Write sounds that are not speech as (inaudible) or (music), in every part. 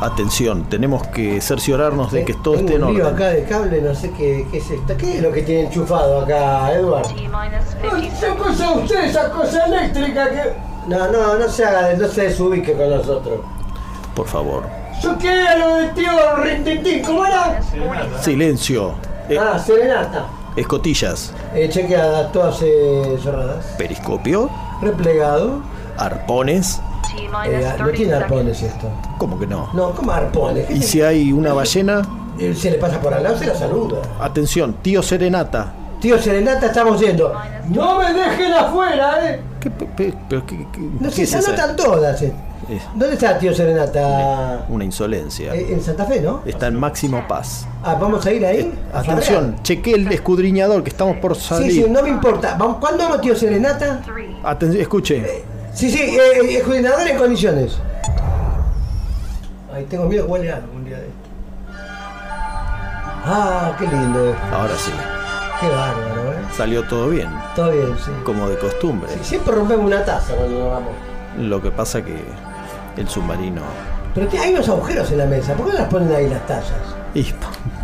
Atención, tenemos que cerciorarnos de que todo Tengo esté en un lío orden. acá de cable, no sé qué, qué es esto. ¿Qué es lo que tiene enchufado acá, Edward? T minus Ay, 50 Esa cosa usted, esa cosa eléctrica que. No, no, no se haga, no se desubique con nosotros. Por favor. Yo quería lo de tío Rintintín, ¿cómo era? Silencio. Eh, Ah, serenata. escotillas. Eh, chequeadas, todas eh, cerradas. Periscopio. Replegado. Arpones. Eh, no 30 tiene arpones esto. ¿Cómo que no? No, ¿cómo arpones? Y si hay una ballena. Eh, Se le pasa por al lado, se la saluda. Atención, tío Serenata. Tío Serenata, estamos yendo. ¡No me dejen afuera, eh! ¿Qué, pe- pe- pero qué- qué- No qué sé, es se esa? anotan todas. eh. Es ¿Dónde está tío Serenata? una insolencia. Eh, en Santa Fe, ¿no? Está en máximo paz. Ah, vamos a ir ahí. a Atención, farrear. cheque el escudriñador que estamos por Sí, salir. sí, no me importa. Vamos, ¿Cuándo vamos, tío Serenata? Atención, escuche. Sí, sí, eh, eh, escudriñador en condiciones. Ay, tengo miedo que huele algo un día de esto. Ah, qué lindo. Ahora sí, Qué bárbaro, ¿eh? salió todo bien, Todo bien, sí. como de costumbre. Sí, Siempre rompemos una taza cuando nos vamos. Lo que pasa que el submarino. Pero hay unos agujeros en la mesa. ¿Por qué no las ponen ahí las tazas? Y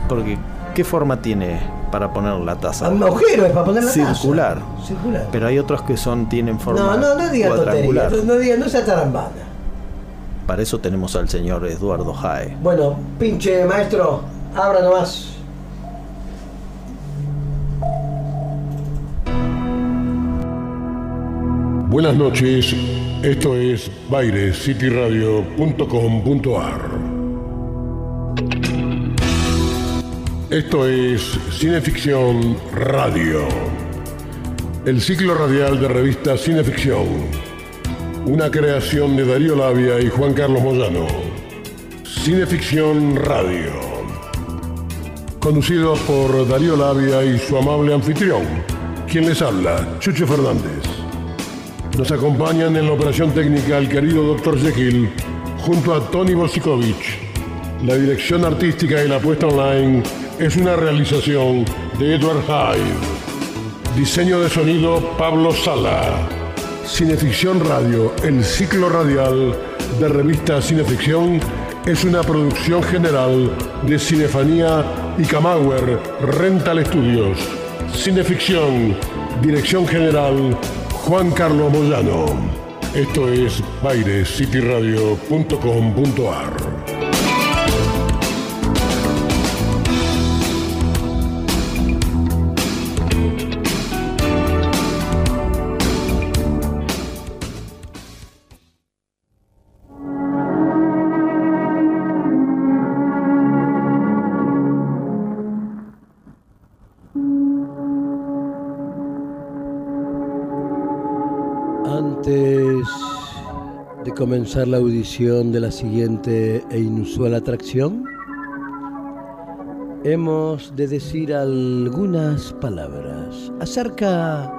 porque ¿qué forma tiene para poner la taza? Un agujero es para poner la taza. Circular. Circular. Pero hay otros que son tienen forma No, no, no diga cuadrangular. No, no diga, no sea tarambana. Para eso tenemos al señor Eduardo Jae. Bueno, pinche maestro, abra nomás. Buenas noches, esto es bairescityradio.com.ar. Esto es Cineficción Radio, el ciclo radial de revista Cineficción, una creación de Darío Labia y Juan Carlos Moyano. Cineficción Radio, conducido por Darío Labia y su amable anfitrión, quien les habla, Chucho Fernández. Nos acompañan en la operación técnica el querido Dr. Jekyll junto a Tony Bosikovich. La dirección artística y la puesta online es una realización de Edward Hyde. Diseño de sonido Pablo Sala. Cineficción Radio, el ciclo radial de revista Cineficción, es una producción general de Cinefanía y Camauer Rental Studios. Cineficción, dirección general Juan Carlos Moyano. Esto es bairescityradio.com.ar. comenzar la audición de la siguiente e inusual atracción, hemos de decir algunas palabras acerca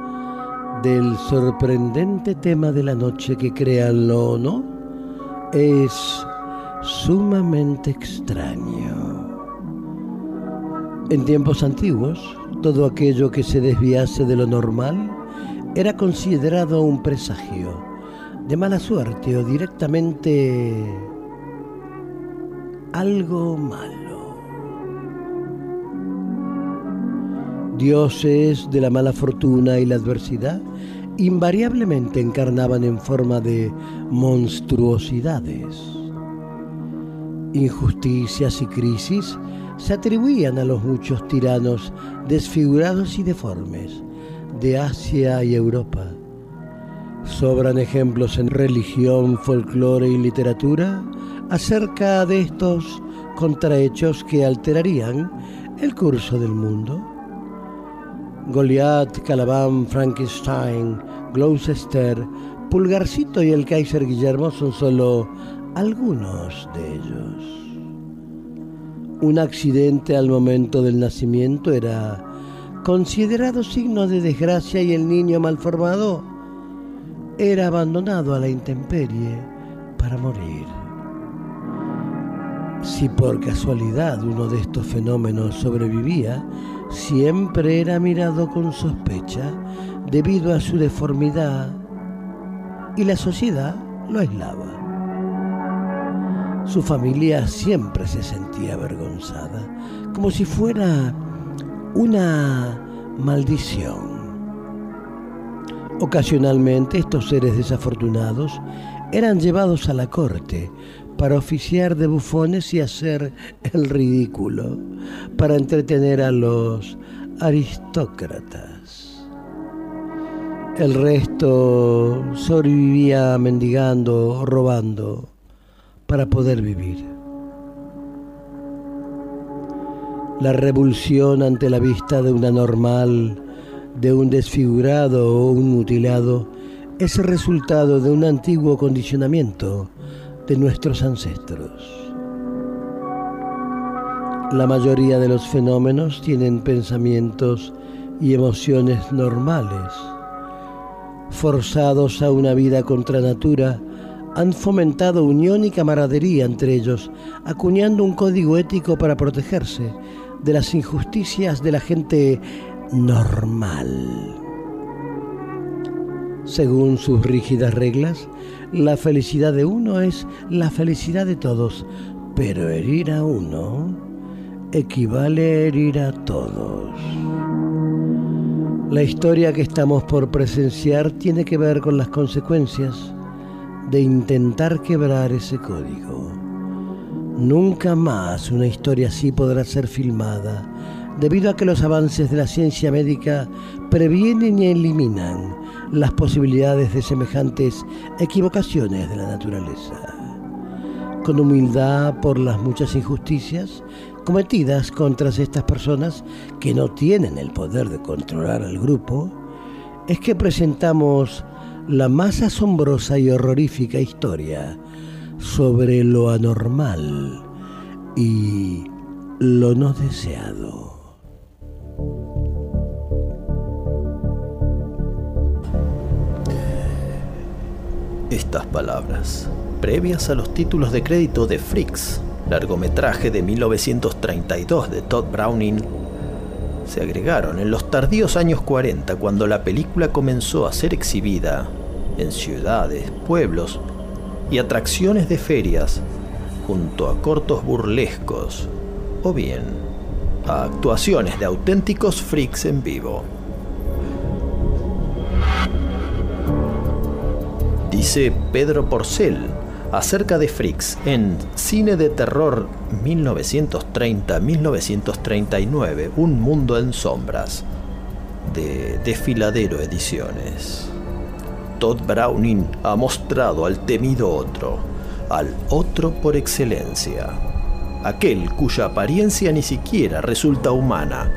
del sorprendente tema de la noche que créanlo o no, es sumamente extraño. En tiempos antiguos, todo aquello que se desviase de lo normal era considerado un presagio de mala suerte o directamente algo malo. Dioses de la mala fortuna y la adversidad invariablemente encarnaban en forma de monstruosidades. Injusticias y crisis se atribuían a los muchos tiranos desfigurados y deformes de Asia y Europa. Sobran ejemplos en religión, folclore y literatura acerca de estos contrahechos que alterarían el curso del mundo. Goliat, Caliban, Frankenstein, Gloucester, Pulgarcito y el Kaiser Guillermo son solo algunos de ellos. Un accidente al momento del nacimiento era considerado signo de desgracia y el niño malformado era abandonado a la intemperie para morir. Si por casualidad uno de estos fenómenos sobrevivía, siempre era mirado con sospecha debido a su deformidad y la sociedad lo aislaba. Su familia siempre se sentía avergonzada, como si fuera una maldición. Ocasionalmente estos seres desafortunados eran llevados a la corte para oficiar de bufones y hacer el ridículo, para entretener a los aristócratas. El resto sobrevivía mendigando o robando para poder vivir. La revulsión ante la vista de una normal, de un desfigurado o un mutilado, es el resultado de un antiguo condicionamiento de nuestros ancestros. La mayoría de los fenómenos tienen pensamientos y emociones normales. Forzados a una vida contra natura, han fomentado unión y camaradería entre ellos, acuñando un código ético para protegerse de las injusticias de la gente normal. Según sus rígidas reglas, la felicidad de uno es la felicidad de todos, pero herir a uno equivale a herir a todos. La historia que estamos por presenciar tiene que ver con las consecuencias de intentar quebrar ese código. Nunca más una historia así podrá ser filmada, debido a que los avances de la ciencia médica previenen y eliminan las posibilidades de semejantes equivocaciones de la naturaleza. Con humildad por las muchas injusticias cometidas contra estas personas que no tienen el poder de controlar al grupo, es que presentamos la más asombrosa y horrorífica historia sobre lo anormal y lo no deseado. Estas palabras, previas a los títulos de crédito de Freaks, largometraje de 1932 de Todd Browning, se agregaron en los tardíos años 40 cuando la película comenzó a ser exhibida en ciudades, pueblos y atracciones de ferias junto a cortos burlescos o bien a actuaciones de auténticos freaks en vivo. Dice Pedro Porcel acerca de Freaks en Cine de Terror 1930-1939, Un Mundo en Sombras, de Desfiladero Ediciones. Todd Browning ha mostrado al temido otro, al otro por excelencia, aquel cuya apariencia ni siquiera resulta humana,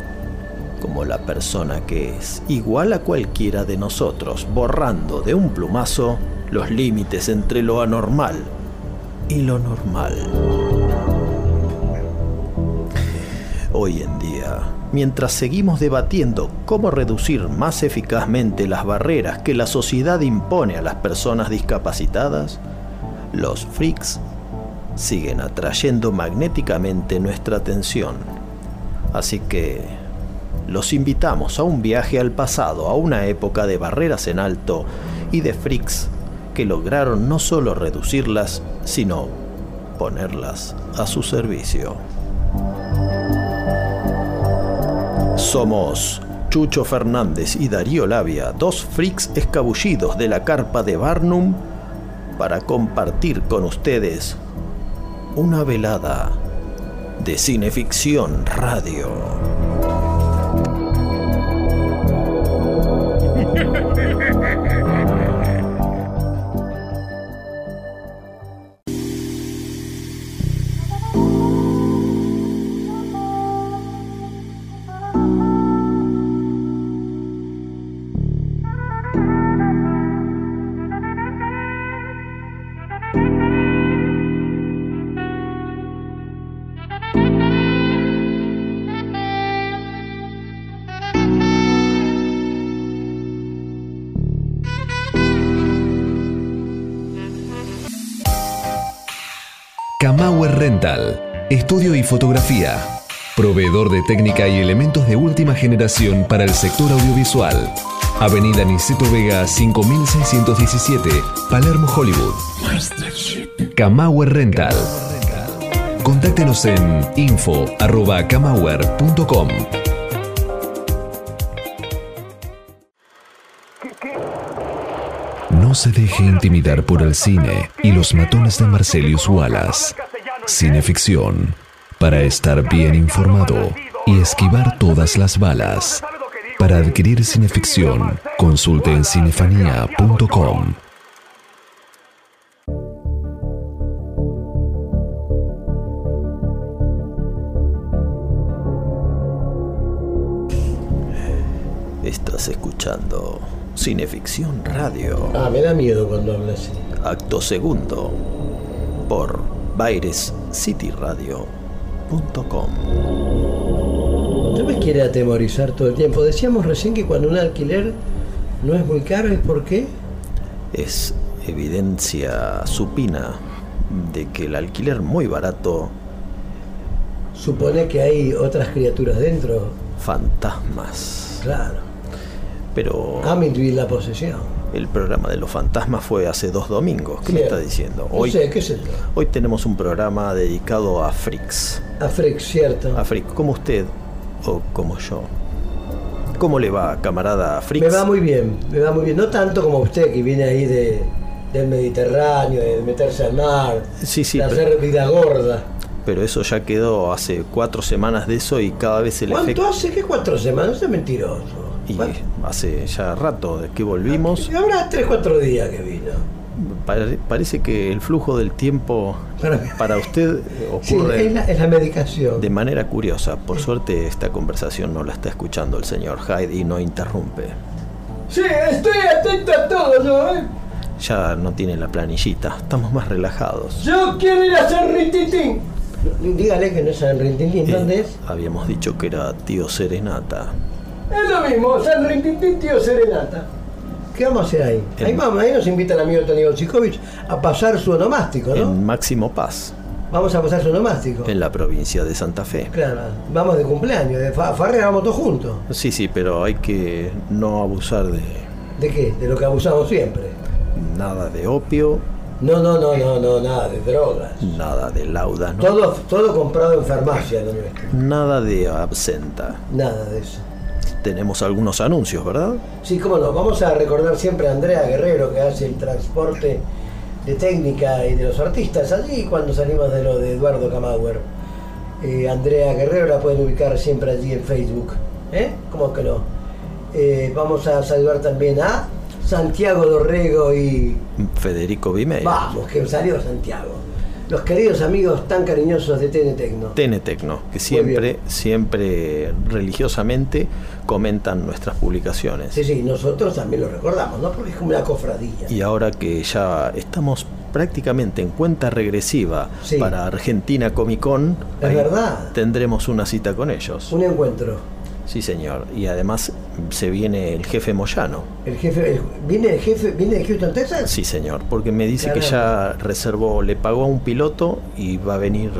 como la persona que es, igual a cualquiera de nosotros, borrando de un plumazo los límites entre lo anormal y lo normal. Hoy en día, mientras seguimos debatiendo cómo reducir más eficazmente las barreras que la sociedad impone a las personas discapacitadas, los freaks siguen atrayendo magnéticamente nuestra atención. Así que los invitamos a un viaje al pasado, a una época de barreras en alto y de freaks que lograron no solo reducirlas, sino ponerlas a su servicio. Somos Chucho Fernández y Darío Labia, dos freaks escabullidos de la carpa de Barnum, para compartir con ustedes una velada de cineficción radio. Rental, estudio y fotografía, proveedor de técnica y elementos de última generación para el sector audiovisual. Avenida Niceto Vega 5617, Palermo, Hollywood. Camauer Rental. Contáctenos en info.camauer.com. No se deje intimidar por el cine y los matones de Marcelius Wallace. Cineficción. Para estar bien informado y esquivar todas las balas. Para adquirir cineficción, consulte en cinefanía.com. Estás escuchando Cineficción Radio, Ah, me da miedo cuando habla así. acto segundo, por bairescityradio.com. No me quiere atemorizar todo el tiempo. Decíamos recién que cuando un alquiler no es muy caro, ¿es por qué? Es evidencia supina de que el alquiler muy barato, Supone que hay otras criaturas dentro. fantasmas. Claro. Pero A intuir la posesión. El programa de los fantasmas fue hace dos domingos. ¿Qué me está diciendo? No Hoy, sé, qué hoy tenemos un programa dedicado a freaks. A Freak, cierto. A freaks, como usted o como yo. ¿Cómo le va, camarada freaks? Me va muy bien, me va muy bien. No tanto como usted que viene ahí de, del Mediterráneo, de meterse al mar, Sí, sí, de pero- hacer vida gorda. Pero eso ya quedó hace cuatro semanas de eso y cada vez el ¿Cuánto efecto... hace? ¿Qué cuatro semanas? Es mentiroso. Y hace ya rato que volvimos, Habrá tres, cuatro días que vino. pare- parece que el flujo del tiempo Para usted (laughs) Sí, ocurre es la, es la medicación. de manera curiosa. Por suerte esta conversación no la está escuchando el señor Hyde y no interrumpe. Sí, estoy atento a todo yo, ¿eh? Ya no tiene la planillita, estamos más relajados. Yo quiero ir a San Rintintín. Dígale que no es San Rintintín, ¿dónde Eh, es? Habíamos dicho que era tío Serenata. Es lo mismo, San Rintintín, Serenata. ¿Qué vamos a hacer ahí? Ahí, vamos, ahí nos invita el amigo Tony Bocikovic a pasar su onomástico, ¿no? En Máximo Paz, Vamos a pasar su onomástico. en la provincia de Santa Fe. Claro, vamos de cumpleaños, de fa Farrera vamos todos juntos. Sí, sí, pero hay que no abusar de ¿De qué? De lo que abusamos siempre. nada de opio, No, no, no, no, no, nada de drogas. nada de lauda, ¿no? Todo, todo comprado en farmacia, lo nuestro. nada de absenta. Nada de eso. Tenemos algunos anuncios, ¿verdad? Sí, cómo no. Vamos a recordar siempre a Andrea Guerrero que hace el transporte de técnica y de los artistas allí cuando salimos de lo de Eduardo Camauer. Eh, Andrea Guerrero la pueden ubicar siempre allí en Facebook. ¿Eh? ¿Cómo que no? Eh, vamos a saludar también a Santiago Dorrego y... Federico Vimeira. Vamos, que salió Santiago. Los queridos amigos tan cariñosos de TN Tecno. TN Tecno, que siempre, siempre religiosamente comentan nuestras publicaciones. Sí, sí, nosotros también lo recordamos, ¿no? Porque es como una cofradía. Y ahora que ya estamos prácticamente en cuenta regresiva Sí. para Argentina Comic Con, Es verdad. tendremos una cita con ellos. Un encuentro. Sí, señor. Y además se viene el jefe Moyano. El jefe, el- ¿viene el jefe, viene de Houston, Texas? Sí, señor, porque me dice que ya reservó, le pagó a un piloto y va a venir,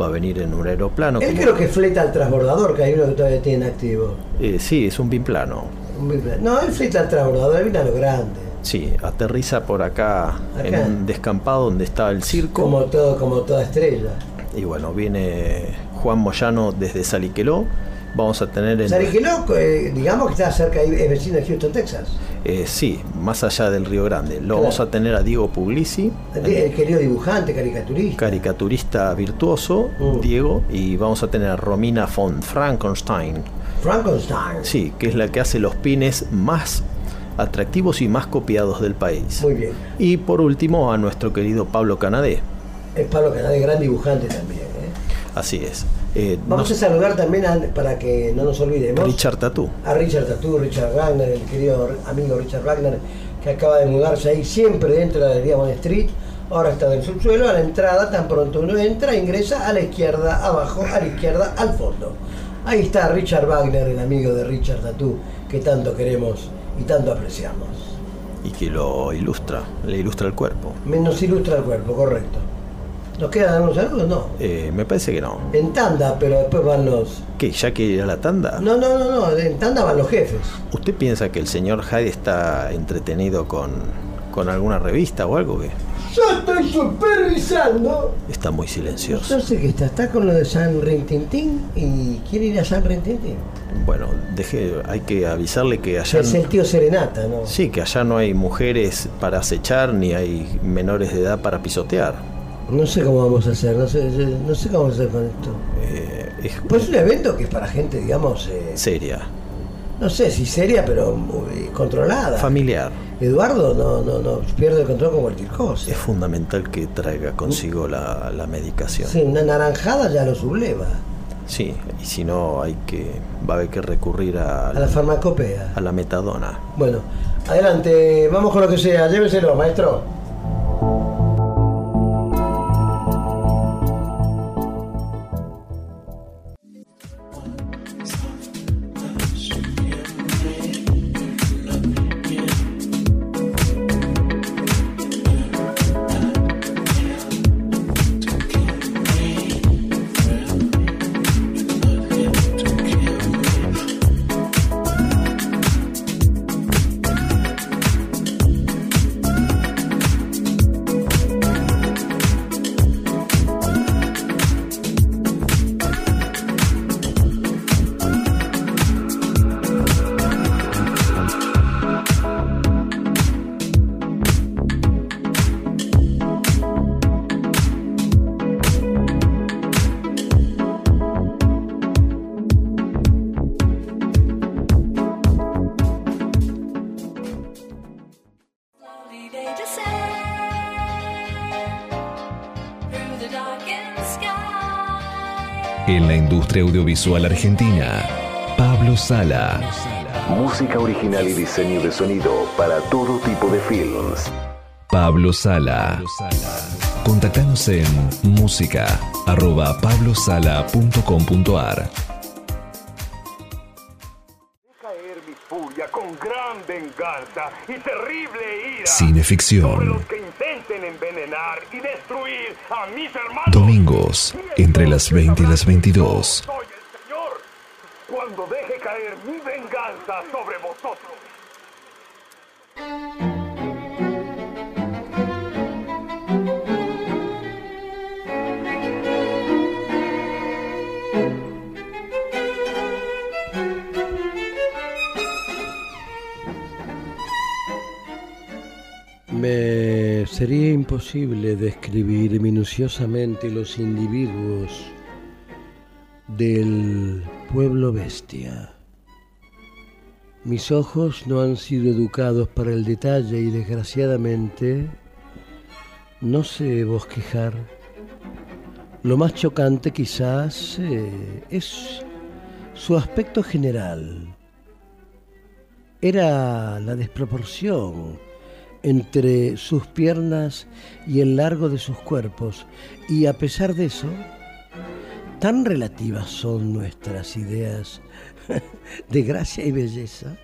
va a venir en un aeroplano. Él como- creo que fleta al transbordador, que hay uno que todavía tiene activo. Eh, sí, es un biplano. Un bipla- No, él fleta al transbordador, él viene a lo grande. Sí, aterriza por acá, en Acá. un descampado donde está el circo. Como todo, como toda estrella. Y bueno, viene Juan Moyano desde Saliqueló. Vamos a tener el, Sariqueló, eh, digamos que está cerca, es vecino de Houston, Texas. eh, sí, más allá del Río Grande. Lo Claro. vamos a tener a Diego Puglisi, El, el querido dibujante, caricaturista. caricaturista virtuoso, Mm. Diego, y vamos a tener a Romina von Frankenstein. Frankenstein. Sí, que es la que hace los pines más atractivos y más copiados del país. Muy bien. Y por último a nuestro querido Pablo Canadé. Es Pablo Canadé, gran dibujante también. ¿eh? Así es. Eh, Vamos no- a saludar también, a- para que no nos olvidemos, Richard Tatú. a Richard Tatú, Richard Wagner, el querido amigo Richard Wagner, que acaba de mudarse ahí siempre dentro de la Galería Bond Street. Ahora está en el subsuelo, a la entrada, tan pronto uno entra, ingresa a la izquierda, abajo, a la izquierda, al fondo. Ahí está Richard Wagner, el amigo de Richard Tatú, que tanto queremos y tanto apreciamos. Y que lo ilustra, le ilustra el cuerpo. Nos ilustra el cuerpo, correcto. ¿Nos queda dar un saludo? No. Eh, me parece que no. En tanda, pero después van los. ¿Qué? ¿Ya que ir a la tanda? No, no, no, no. En tanda van los jefes. ¿Usted piensa que el señor Hyde está entretenido con, con alguna revista o algo que Yo estoy supervisando. está muy silencioso? No sé qué está. Está con lo de San Rintintín y quiere ir a San Rintintín. Bueno, deje, hay que avisarle que allá... Es el tío Serenata, ¿no? Sí, que allá no hay mujeres para acechar ni hay menores de edad para pisotear. No sé cómo vamos a hacer. No sé, no sé cómo vamos a hacer con esto. Eh, es Pues es un evento que es para gente, digamos, eh, seria, no sé si seria, pero muy controlada. familiar. Eduardo no, no, no pierde el control con cualquier cosa. Es fundamental que traiga consigo la, la medicación. Sí, una naranjada ya lo subleva. Sí, y si no hay que va a haber que recurrir a, A la farmacopea. a la metadona. Bueno, adelante, vamos con lo que sea. Lléveselo, maestro. Industria audiovisual argentina, Pablo Sala. Música original y diseño de sonido para todo tipo de films. Pablo Sala. Contactanos en música arroba pablosala.com.ar. caer mi furia con gran venganza y terrible ira Cineficción. sobre los que intenten envenenar y destruir a mis hermanos. Domingos, entre las 20 y las 22. Imposible describir minuciosamente los individuos del pueblo bestia. Mis ojos no han sido educados para el detalle y desgraciadamente no sé bosquejar. Lo más chocante quizás eh, es su aspecto general. Era la desproporción entre sus piernas y el largo de sus cuerpos, y a pesar de eso, tan relativas son nuestras ideas (laughs) de gracia y belleza,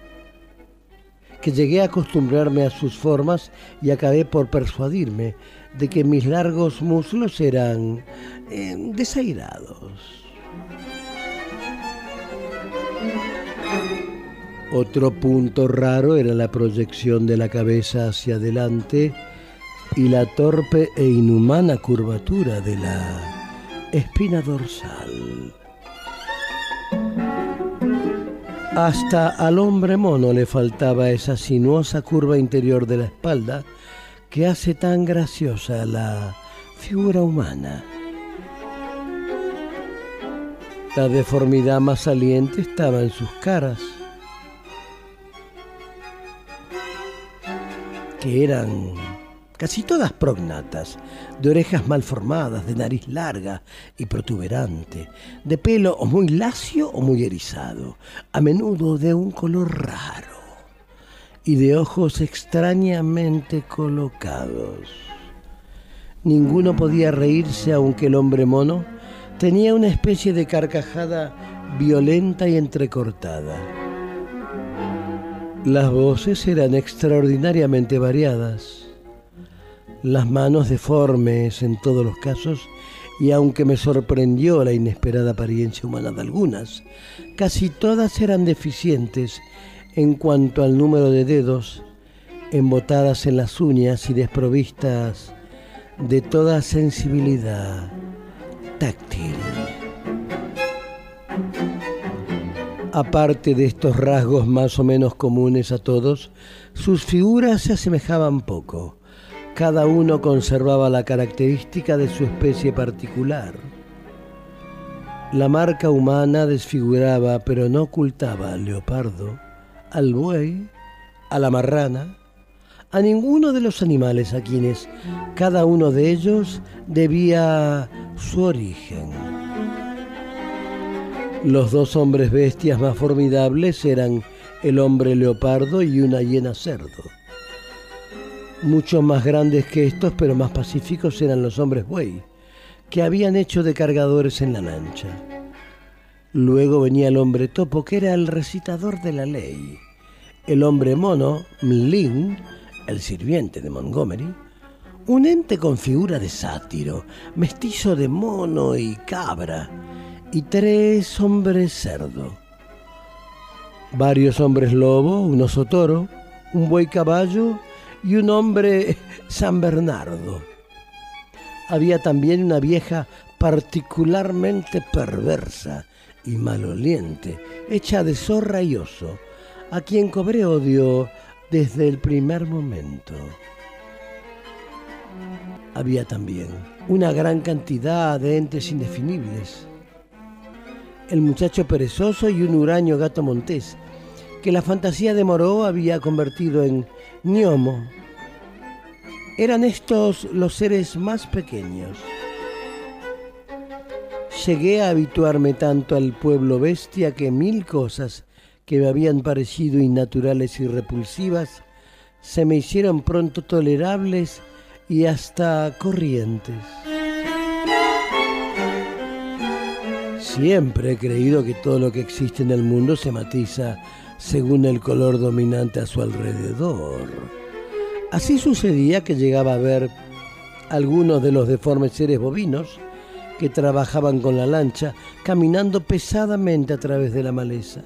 que llegué a acostumbrarme a sus formas y acabé por persuadirme de que mis largos muslos eran eh, desairados. Otro punto raro era la proyección de la cabeza hacia adelante y la torpe e inhumana curvatura de la espina dorsal. Hasta al hombre mono le faltaba esa sinuosa curva interior de la espalda que hace tan graciosa la figura humana. La deformidad más saliente estaba en sus caras. Que eran casi todas prognatas, de orejas mal formadas, de nariz larga y protuberante, de pelo o muy lacio o muy erizado, a menudo de un color raro y de ojos extrañamente colocados. Ninguno podía reírse aunque el hombre mono tenía una especie de carcajada violenta y entrecortada. Las voces eran extraordinariamente variadas. las manos deformes en todos los casos, y aunque me sorprendió la inesperada apariencia humana de algunas, casi todas eran deficientes en cuanto al número de dedos, embotadas en las uñas y desprovistas de toda sensibilidad táctil. Aparte de estos rasgos más o menos comunes a todos, sus figuras se asemejaban poco. Cada uno conservaba la característica de su especie particular. La marca humana desfiguraba, pero no ocultaba al leopardo, al buey, a la marrana, a ninguno de los animales a quienes cada uno de ellos debía su origen. Los dos hombres bestias más formidables eran el hombre leopardo y una hiena cerdo. Mucho más grandes que estos, pero más pacíficos, eran los hombres buey, que habían hecho de cargadores en la lancha. Luego venía el hombre topo, que era el recitador de la ley. El hombre mono, Mlin, el sirviente de Montgomery, un ente con figura de sátiro, mestizo de mono y cabra, y tres hombres cerdo. Varios hombres lobo, un oso toro, un buey caballo y un hombre (laughs) San Bernardo. Había también una vieja particularmente perversa y maloliente, hecha de zorra y oso, a quien cobré odio desde el primer momento. Había también una gran cantidad de entes indefinibles. El muchacho perezoso y un huraño gato montés, que la fantasía de Moreau había convertido en gnomo. Eran estos los seres más pequeños. Llegué a habituarme tanto al pueblo bestia que mil cosas que me habían parecido innaturales y repulsivas se me hicieron pronto tolerables y hasta corrientes. Siempre he creído que todo lo que existe en el mundo se matiza según el color dominante a su alrededor. Así sucedía que llegaba a ver algunos de los deformes seres bovinos que trabajaban con la lancha caminando pesadamente a través de la maleza.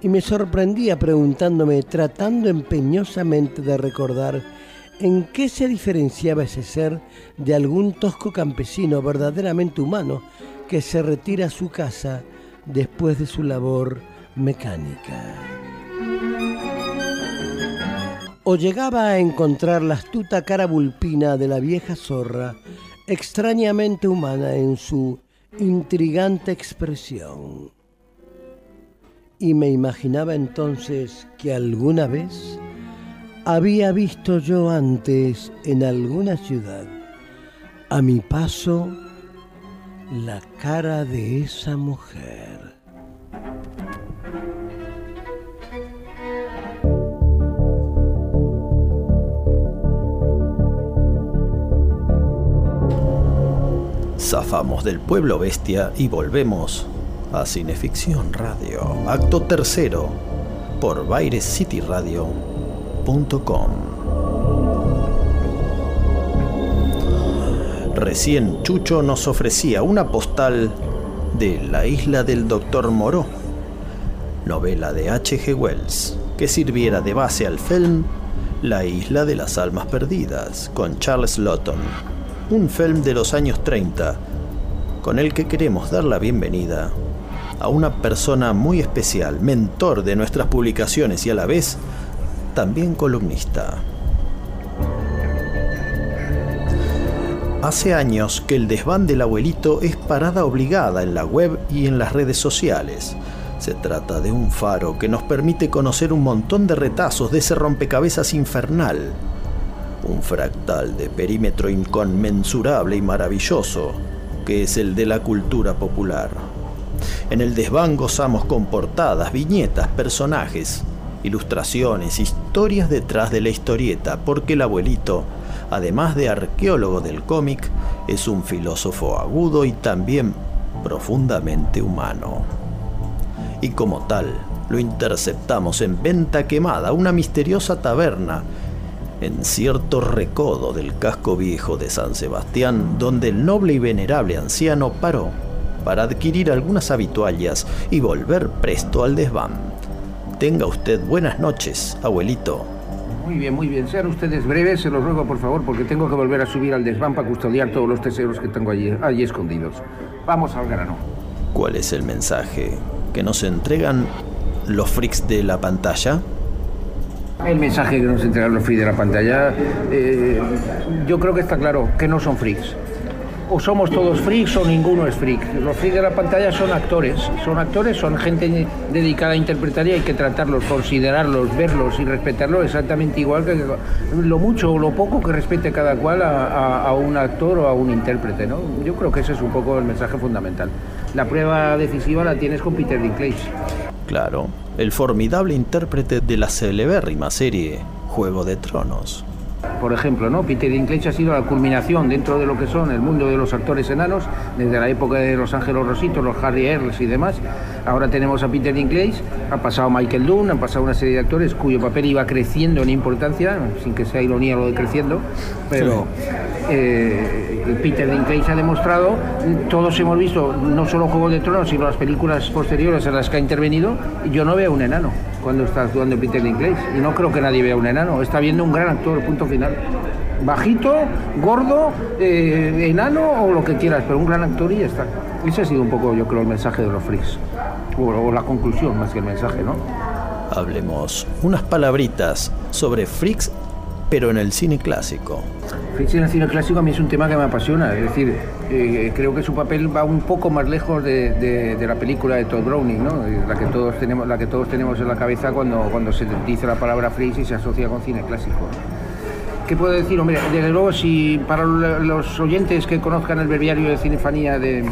Y me sorprendía preguntándome, tratando empeñosamente de recordar en qué se diferenciaba ese ser de algún tosco campesino verdaderamente humano que se retira a su casa después de su labor mecánica. O llegaba a encontrar la astuta cara vulpina de la vieja zorra, extrañamente humana en su intrigante expresión. Y me imaginaba entonces que alguna vez había visto yo antes en alguna ciudad, a mi paso, la cara de esa mujer. Zafamos del pueblo bestia y volvemos a Cineficción Radio, acto tercero, por bairescityradio.com. Recién Chucho nos ofrecía una postal de La isla del Doctor Moró, novela de H.G. Wells, que sirviera de base al film La isla de las almas perdidas, con Charles Lawton, un film de los años 30, con el que queremos dar la bienvenida a una persona muy especial, mentor de nuestras publicaciones y a la vez también columnista. Hace años que el desván del abuelito es parada obligada en la web y en las redes sociales. Se trata de un faro que nos permite conocer un montón de retazos de ese rompecabezas infernal. Un fractal de perímetro inconmensurable y maravilloso, que es el de la cultura popular. En el desván gozamos con portadas, viñetas, personajes, ilustraciones, historias detrás de la historieta, porque el abuelito, además de arqueólogo del cómic, es un filósofo agudo y también profundamente humano. Y como tal, lo interceptamos en Venta Quemada, una misteriosa taberna en cierto recodo del casco viejo de San Sebastián, donde el noble y venerable anciano paró para adquirir algunas habituallas y volver presto al desván. Tenga usted buenas noches, abuelito. Muy bien, muy bien. Sean ustedes breves, se los ruego por favor, porque tengo que volver a subir al desván para custodiar todos los tesoros que tengo allí, allí escondidos. Vamos al grano. ¿Cuál es el mensaje? ¿Que nos entregan los freaks de la pantalla? El mensaje que nos entregan los freaks de la pantalla, eh, yo creo que está claro, que no son freaks. O somos todos freaks o ninguno es freak. Los freaks de la pantalla son actores, son actores, son gente dedicada a interpretar y hay que tratarlos, considerarlos, verlos y respetarlos exactamente igual que lo mucho o lo poco que respete cada cual a, a- un actor o a un intérprete. ¿no? Yo creo que ese es un poco el mensaje fundamental. La prueba decisiva la tienes con Peter Dinklage. Claro, el formidable intérprete de la celebérrima serie Juego de Tronos. Por ejemplo, ¿no? Peter Dinklage ha sido la culminación dentro de lo que son el mundo de los actores enanos, desde la época de Los Ángeles Rositos, los Harry Earls y demás. Ahora tenemos a Peter Dinklage, ha pasado Michael Dunn, han pasado una serie de actores cuyo papel iba creciendo en importancia, sin que sea ironía lo de creciendo, pero eh, Peter Dinklage ha demostrado, todos hemos visto no solo Juego de Tronos, sino las películas posteriores en las que ha intervenido, yo no veo un enano cuando está actuando Peter Dinklage, y no creo que nadie vea un enano, está viendo un gran actor, punto final. Bajito, gordo, eh, enano o lo que quieras, pero un gran actor y ya está. Ese ha sido un poco, yo creo, el mensaje de los freaks. O, o la conclusión más que el mensaje, ¿no? Hablemos unas palabritas sobre freaks, pero en el cine clásico. Freaks en el cine clásico a mí es un tema que me apasiona, es decir, eh, creo que su papel va un poco más lejos de, de- de la película de Todd Browning, ¿no? Eh, la que todos tenemos, la que todos tenemos en la cabeza cuando, cuando se dice la palabra freaks y se asocia con cine clásico. ¿Qué puedo decir? Hombre, desde luego, si para lo- los oyentes que conozcan el breviario de cinefanía de,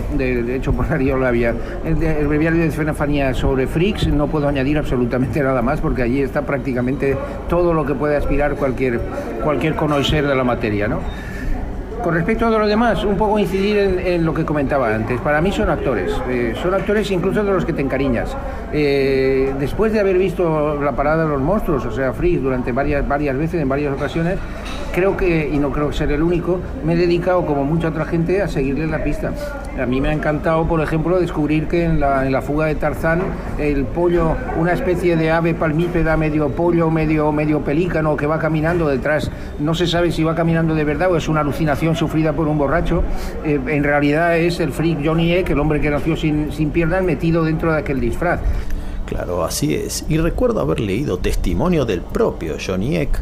hecho (laughs) por Darío Labia, el, de- breviario de cinefanía sobre freaks, no puedo añadir absolutamente nada más porque allí está prácticamente todo lo que puede aspirar cualquier, cualquier conocer de la materia, ¿no? Con respecto a lo demás, un poco incidir en, lo que comentaba antes. Para mí son actores, eh, son actores incluso de los que te encariñas. Eh, después de haber visto la parada de los monstruos, o sea, Freeze, durante varias, varias veces, en varias ocasiones, creo que, y no creo ser el único, me he dedicado, como mucha otra gente, a seguirle la pista. A mí me ha encantado, por ejemplo, descubrir que en la, en la fuga de Tarzán, el pollo, una especie de ave palmípeda, medio pollo, medio, medio pelícano, que va caminando detrás, no se sabe si va caminando de verdad o es una alucinación sufrida por un borracho, eh, en realidad es el freak Johnny Eck, el hombre que nació sin, sin piernas, metido dentro de aquel disfraz. Claro, así es. Y recuerdo haber leído testimonio del propio Johnny Eck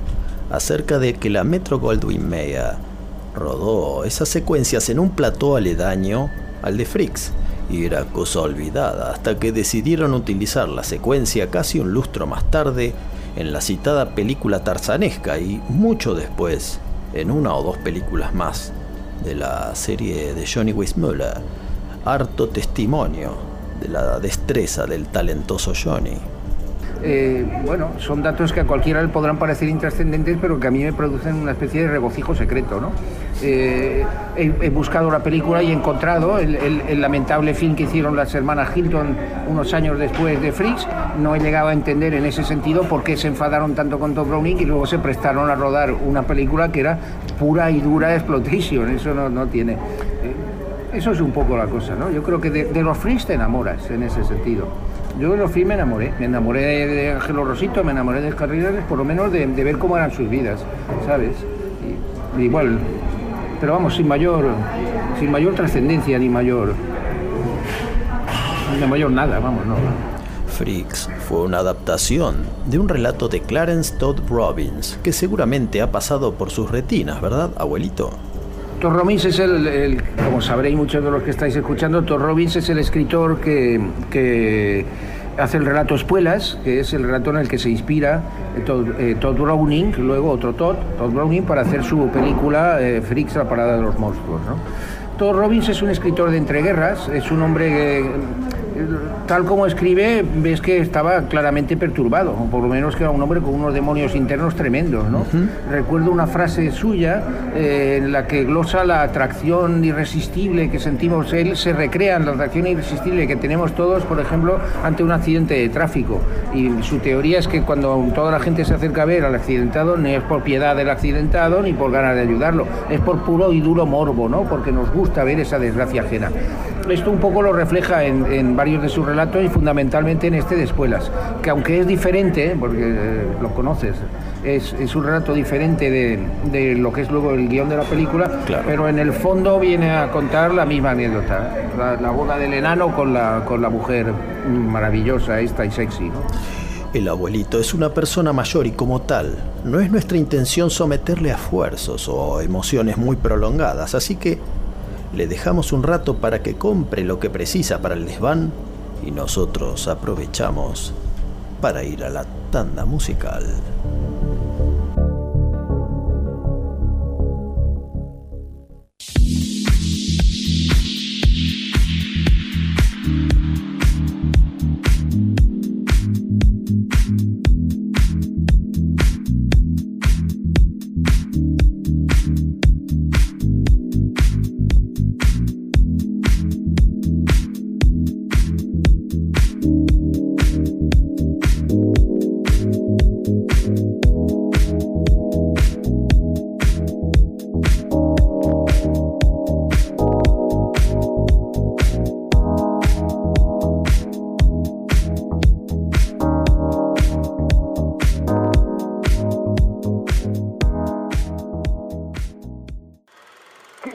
acerca de que la Metro Goldwyn Mayer rodó esas secuencias en un plató aledaño al de Freaks. Y era cosa olvidada hasta que decidieron utilizar la secuencia casi un lustro más tarde en la citada película tarzanesca y mucho después en una o dos películas más de la serie de Johnny Weissmuller. Harto testimonio de la destreza del talentoso Johnny. Eh, bueno, son datos que a cualquiera le podrán parecer intrascendentes, pero que a mí me producen una especie de regocijo secreto. ¿no? Eh, he, buscado la película y he encontrado el, lamentable film que hicieron las hermanas Hilton unos años después de Freaks. No he llegado a entender en ese sentido por qué se enfadaron tanto con Tom Browning y luego se prestaron a rodar una película que era pura y dura exploitation. Eso no, no tiene. eh, eso es un poco la cosa, ¿no? Yo creo que de, de los Freaks te enamoras en ese sentido. Yo los Freaks me enamoré, me enamoré de, Ángelo Rosito, me enamoré de Carriles, por lo menos de, ver cómo eran sus vidas, ¿sabes? Igual, pero vamos, sin mayor, sin mayor trascendencia ni mayor, ni mayor nada, vamos, no. Freaks fue una adaptación de un relato de Clarence Todd Robbins que seguramente ha pasado por sus retinas, ¿verdad, abuelito? Todd Robbins es el, como sabréis muchos de los que estáis escuchando, Todd Robbins es el escritor que, que hace el relato Espuelas, que es el relato en el que se inspira eh, Todd, eh, Browning, luego otro Todd, Todd Browning, para hacer su película eh, la parada de los monstruos. ¿no? Todd Robbins es un escritor de entreguerras, es un hombre tal como escribe, ves que estaba claramente perturbado, o por lo menos que era un hombre con unos demonios internos tremendos, ¿no? Recuerdo una frase suya eh, en la que glosa la atracción irresistible que sentimos, él se recrea en la atracción irresistible que tenemos todos, por ejemplo, ante un accidente de tráfico. Y su teoría es que cuando toda la gente se acerca a ver al accidentado, no es por piedad del accidentado ni por ganas de ayudarlo, es por puro y duro morbo, ¿no? Porque nos gusta ver esa desgracia ajena. Esto un poco lo refleja en, en varios de sus relatos y fundamentalmente en este de Espuelas, que aunque es diferente, porque eh, lo conoces, es, es un relato diferente de, de lo que es luego el guion de la película, Claro. pero en el fondo viene a contar la misma anécdota, la, la boda del enano con la, con la mujer maravillosa esta y sexy. ¿no? El abuelito es una persona mayor y como tal, no es nuestra intención someterle a esfuerzos o emociones muy prolongadas, así que le dejamos un rato para que compre lo que precisa para el desván y nosotros aprovechamos para ir a la tanda musical.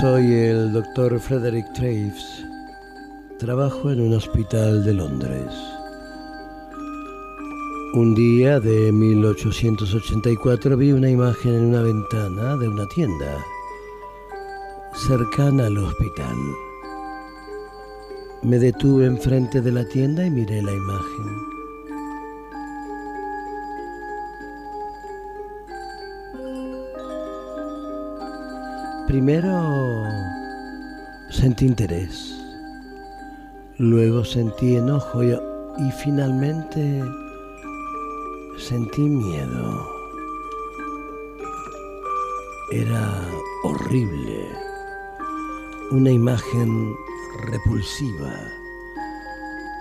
Soy el doctor Frederick Traves. Trabajo en un hospital de Londres. Un día de 1884 vi una imagen en una ventana de una tienda cercana al hospital. Me detuve enfrente de la tienda y miré la imagen. Primero sentí interés, luego sentí enojo y, y finalmente sentí miedo. Era horrible, una imagen repulsiva.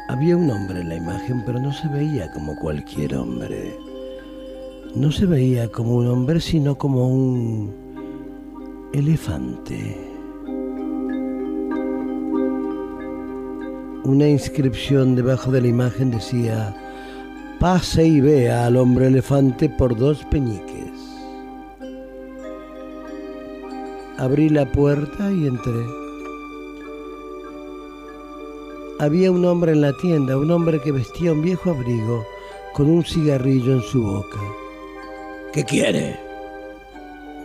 Había un hombre en la imagen, pero no se veía como cualquier hombre. No se veía como un hombre, sino como un elefante. Una inscripción debajo de la imagen decía, pase y vea al hombre elefante por dos peñiques. Abrí la puerta y entré. Había un hombre en la tienda, un hombre que vestía un viejo abrigo con un cigarrillo en su boca. ¿Qué quiere?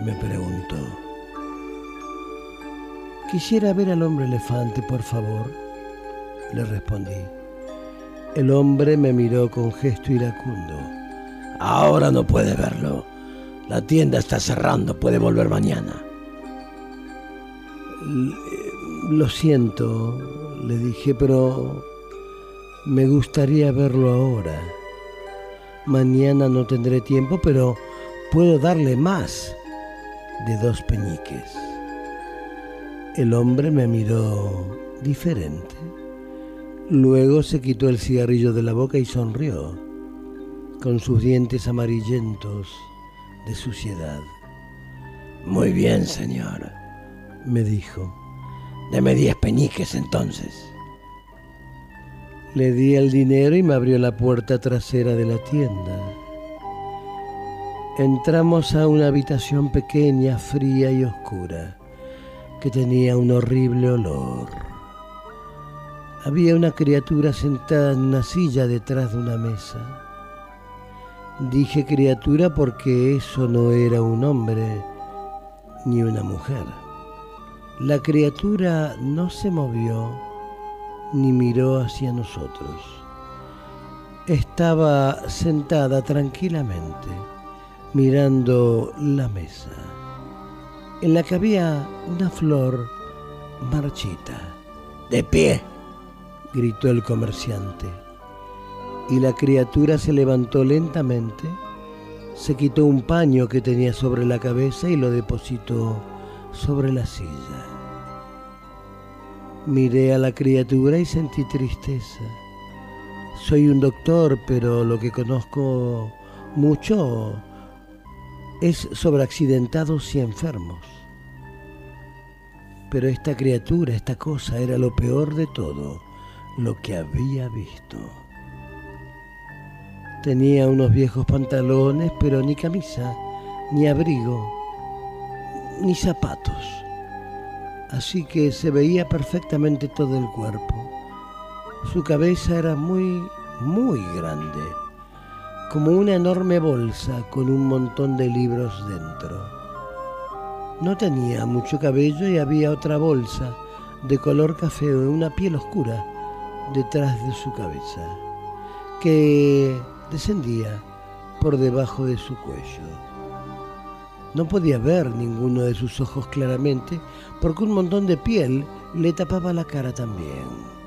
me preguntó. Quisiera ver al hombre elefante, por favor, le respondí. El hombre me miró con gesto iracundo. Ahora no puede verlo. La tienda está cerrando, puede volver mañana. Lo siento, le dije, pero me gustaría verlo ahora. Mañana no tendré tiempo, pero puedo darle más de dos peñiques. El hombre me miró diferente. Luego se quitó el cigarrillo de la boca y sonrió, con sus dientes amarillentos de suciedad. Muy bien, señor, me dijo. Deme diez peñiques entonces. Le di el dinero y me abrió la puerta trasera de la tienda. Entramos a una habitación pequeña, fría y oscura, que tenía un horrible olor. Había una criatura sentada en una silla detrás de una mesa. Dije criatura porque eso no era un hombre ni una mujer. La criatura no se movió ni miró hacia nosotros. Estaba sentada tranquilamente mirando la mesa, en la que había una flor marchita. ¡De pie! gritó el comerciante. Y la criatura se levantó lentamente, se quitó un paño que tenía sobre la cabeza y lo depositó sobre la silla. Miré a la criatura y sentí tristeza. Soy un doctor, pero lo que conozco mucho es sobre accidentados y enfermos. Pero esta criatura, esta cosa, era lo peor de todo, lo que había visto. Tenía unos viejos pantalones, pero ni camisa, ni abrigo, ni zapatos. Así que se veía perfectamente todo el cuerpo. Su cabeza era muy, muy grande, como una enorme bolsa con un montón de libros dentro. No tenía mucho cabello y había otra bolsa de color café de una piel oscura detrás de su cabeza, que descendía por debajo de su cuello. No podía ver ninguno de sus ojos claramente porque un montón de piel le tapaba la cara también.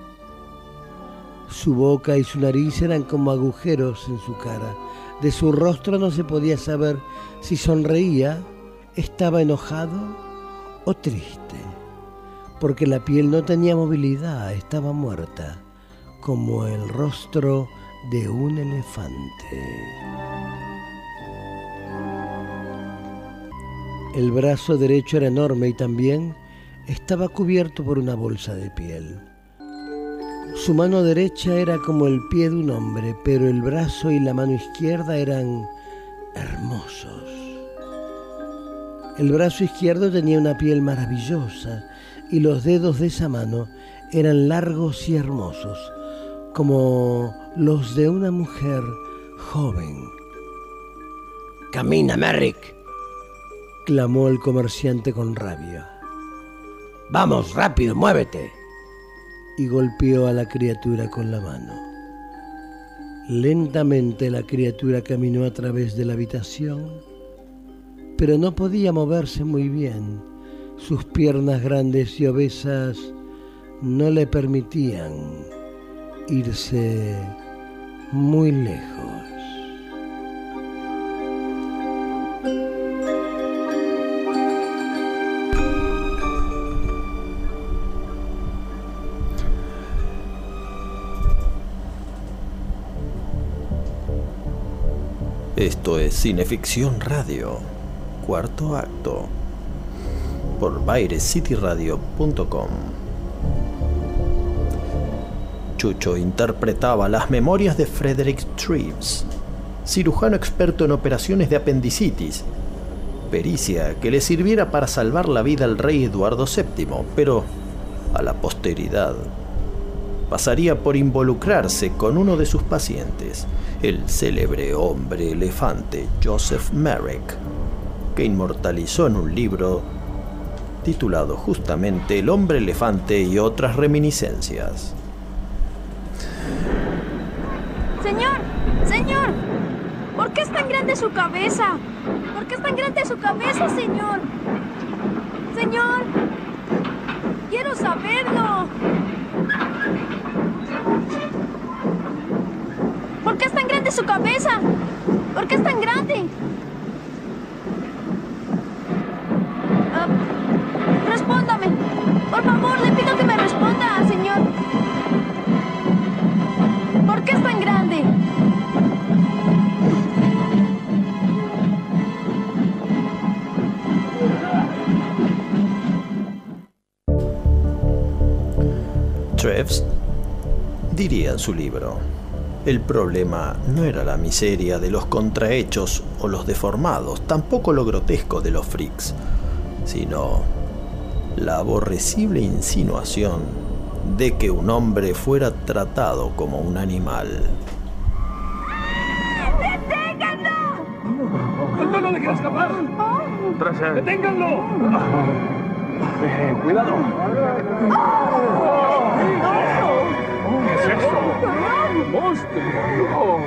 Su boca y su nariz eran como agujeros en su cara. De su rostro no se podía saber si sonreía, estaba enojado o triste, porque la piel no tenía movilidad, estaba muerta, como el rostro de un elefante. El brazo derecho era enorme y también estaba cubierto por una bolsa de piel. Su mano derecha era como el pie de un hombre, pero el brazo y la mano izquierda eran hermosos. El brazo izquierdo tenía una piel maravillosa y los dedos de esa mano eran largos y hermosos, como los de una mujer joven. Camina, Merrick, clamó el comerciante con rabia. Vamos, rápido, muévete. Y golpeó a la criatura con la mano. Lentamente la criatura caminó a través de la habitación, pero no podía moverse muy bien. Sus piernas grandes y obesas no le permitían irse muy lejos. Esto es Cineficción Radio, cuarto acto, por bairescityradio.com. Chucho interpretaba las memorias de Frederick Treves, cirujano experto en operaciones de apendicitis, pericia que le sirviera para salvar la vida al rey Eduardo VII, pero a la posteridad pasaría por involucrarse con uno de sus pacientes, el célebre hombre elefante Joseph Merrick, que inmortalizó en un libro titulado justamente El hombre elefante y otras reminiscencias. Señor, señor, ¿por qué es tan grande su cabeza? ¿Por qué es tan grande su cabeza, señor? Señor, quiero saberlo. ¿Por qué su cabeza? ¿Por qué es tan grande? Ah, respóndame. Por favor, le pido que me responda, señor. ¿Por qué es tan grande? Treves diría en su libro, el problema no era la miseria de los contrahechos o los deformados, tampoco lo grotesco de los freaks, sino la aborrecible insinuación de que un hombre fuera tratado como un animal. ¡No lo dejen escapar! ¡Tras él! ¡Deténganlo! Eh, cuidado. ¿Qué es eso? ¡Monstruo!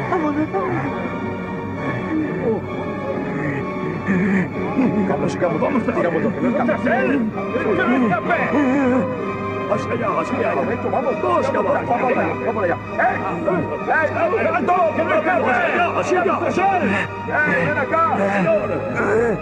Vamos, sigamos, vamos, sigamos. ¡Tras él! ¡Que no escape! Hacia allá, hacia allá. Vamos, todos, vamos allá, vamos allá, vamos allá. ¡Eh! ¡Eh! ¡Alto! ¡Que no escape! ¡Hacia allá, hacia allá! ¡Eh! ¡Ven acá, señor! ¡Tras él!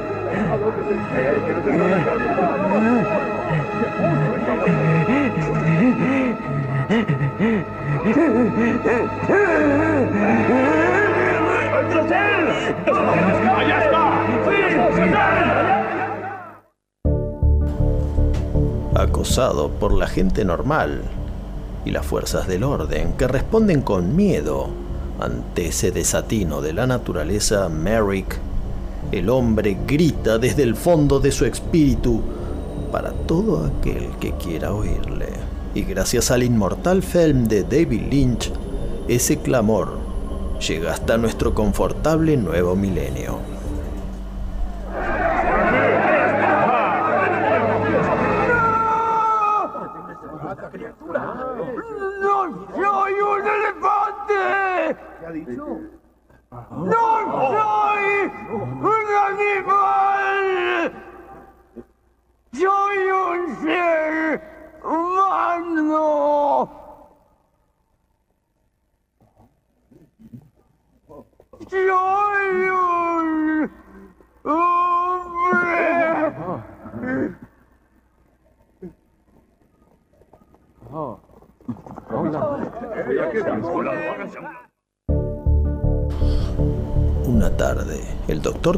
Acosado por la gente normal y las fuerzas del orden que responden con miedo ante ese desatino de la naturaleza, Merrick, el hombre grita desde el fondo de su espíritu para todo aquel que quiera oírle. Y gracias al inmortal film de David Lynch, ese clamor llega hasta nuestro confortable nuevo milenio.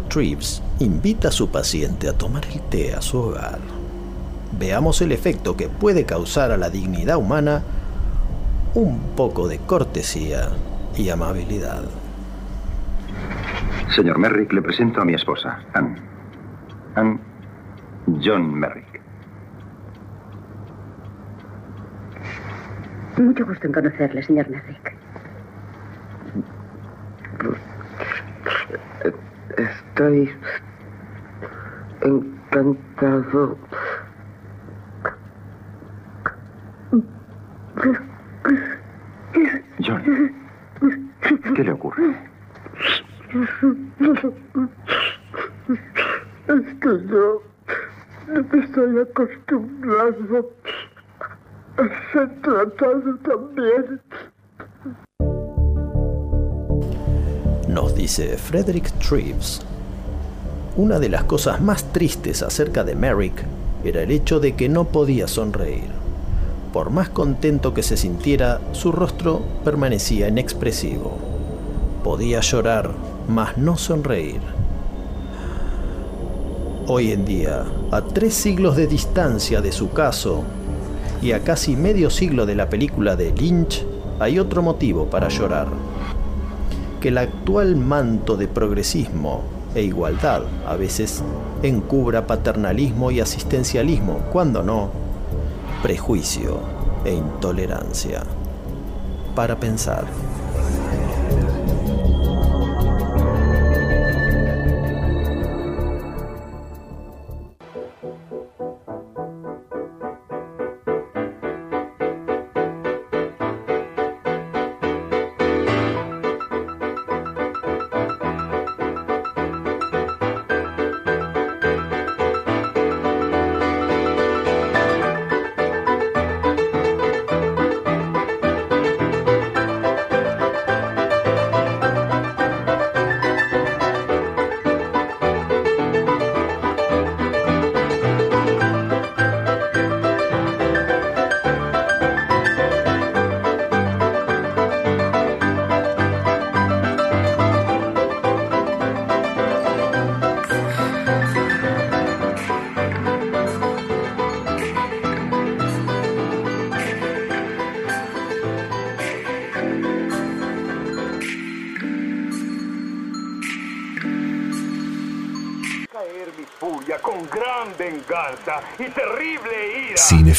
Treves invita a su paciente a tomar el té a su hogar. Veamos el efecto que puede causar a la dignidad humana un poco de cortesía y amabilidad. Señor Merrick, le presento a mi esposa, Ann. Ann John Merrick. Mucho gusto en conocerle, señor Merrick. Estoy encantado. John, ¿qué le ocurre? Es que yo no estoy acostumbrado a ser tratado también. Nos dice Frederick Treves. Una de las cosas más tristes acerca de Merrick era el hecho de que no podía sonreír. Por más contento que se sintiera, su rostro permanecía inexpresivo. Podía llorar, mas no sonreír. Hoy en día, a tres siglos de distancia de su caso y a casi medio siglo de la película de Lynch, hay otro motivo para llorar. Que el actual manto de progresismo e igualdad a veces encubra paternalismo y asistencialismo, cuando no, prejuicio e intolerancia. Para pensar.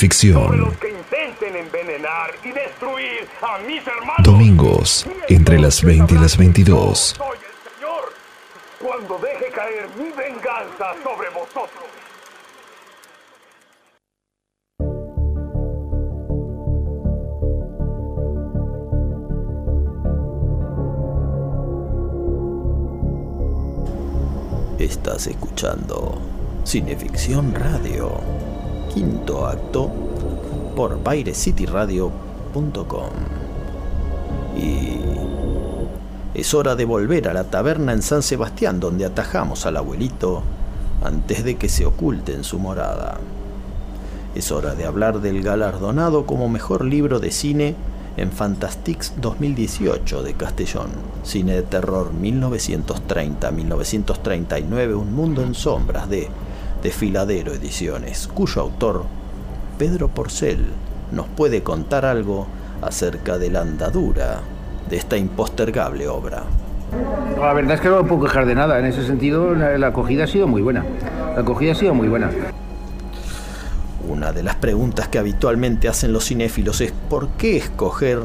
Ira Cineficción. los que intenten envenenar y destruir a mis hermanos. Domingos, entre las 20 y las 22. Soy el Señor cuando deje caer mi venganza sobre vosotros. Estás escuchando Cineficción Radio, quinto acto, por PireCityRadio.com. Y es hora de volver a la taberna en San Sebastián donde atajamos al abuelito antes de que se oculte en su morada. Es hora de hablar del galardonado como mejor libro de cine en Fantastics 2018 de Castellón, cine de terror 1930-1939, Un mundo en sombras de Desfiladero Ediciones, cuyo autor, Pedro Porcel, nos puede contar algo acerca de la andadura de esta impostergable obra. La verdad es que no me puedo quejar de nada. En ese sentido, la, la acogida ha sido muy buena. La acogida ha sido muy buena. Una de las preguntas que habitualmente hacen los cinéfilos es ¿por qué escoger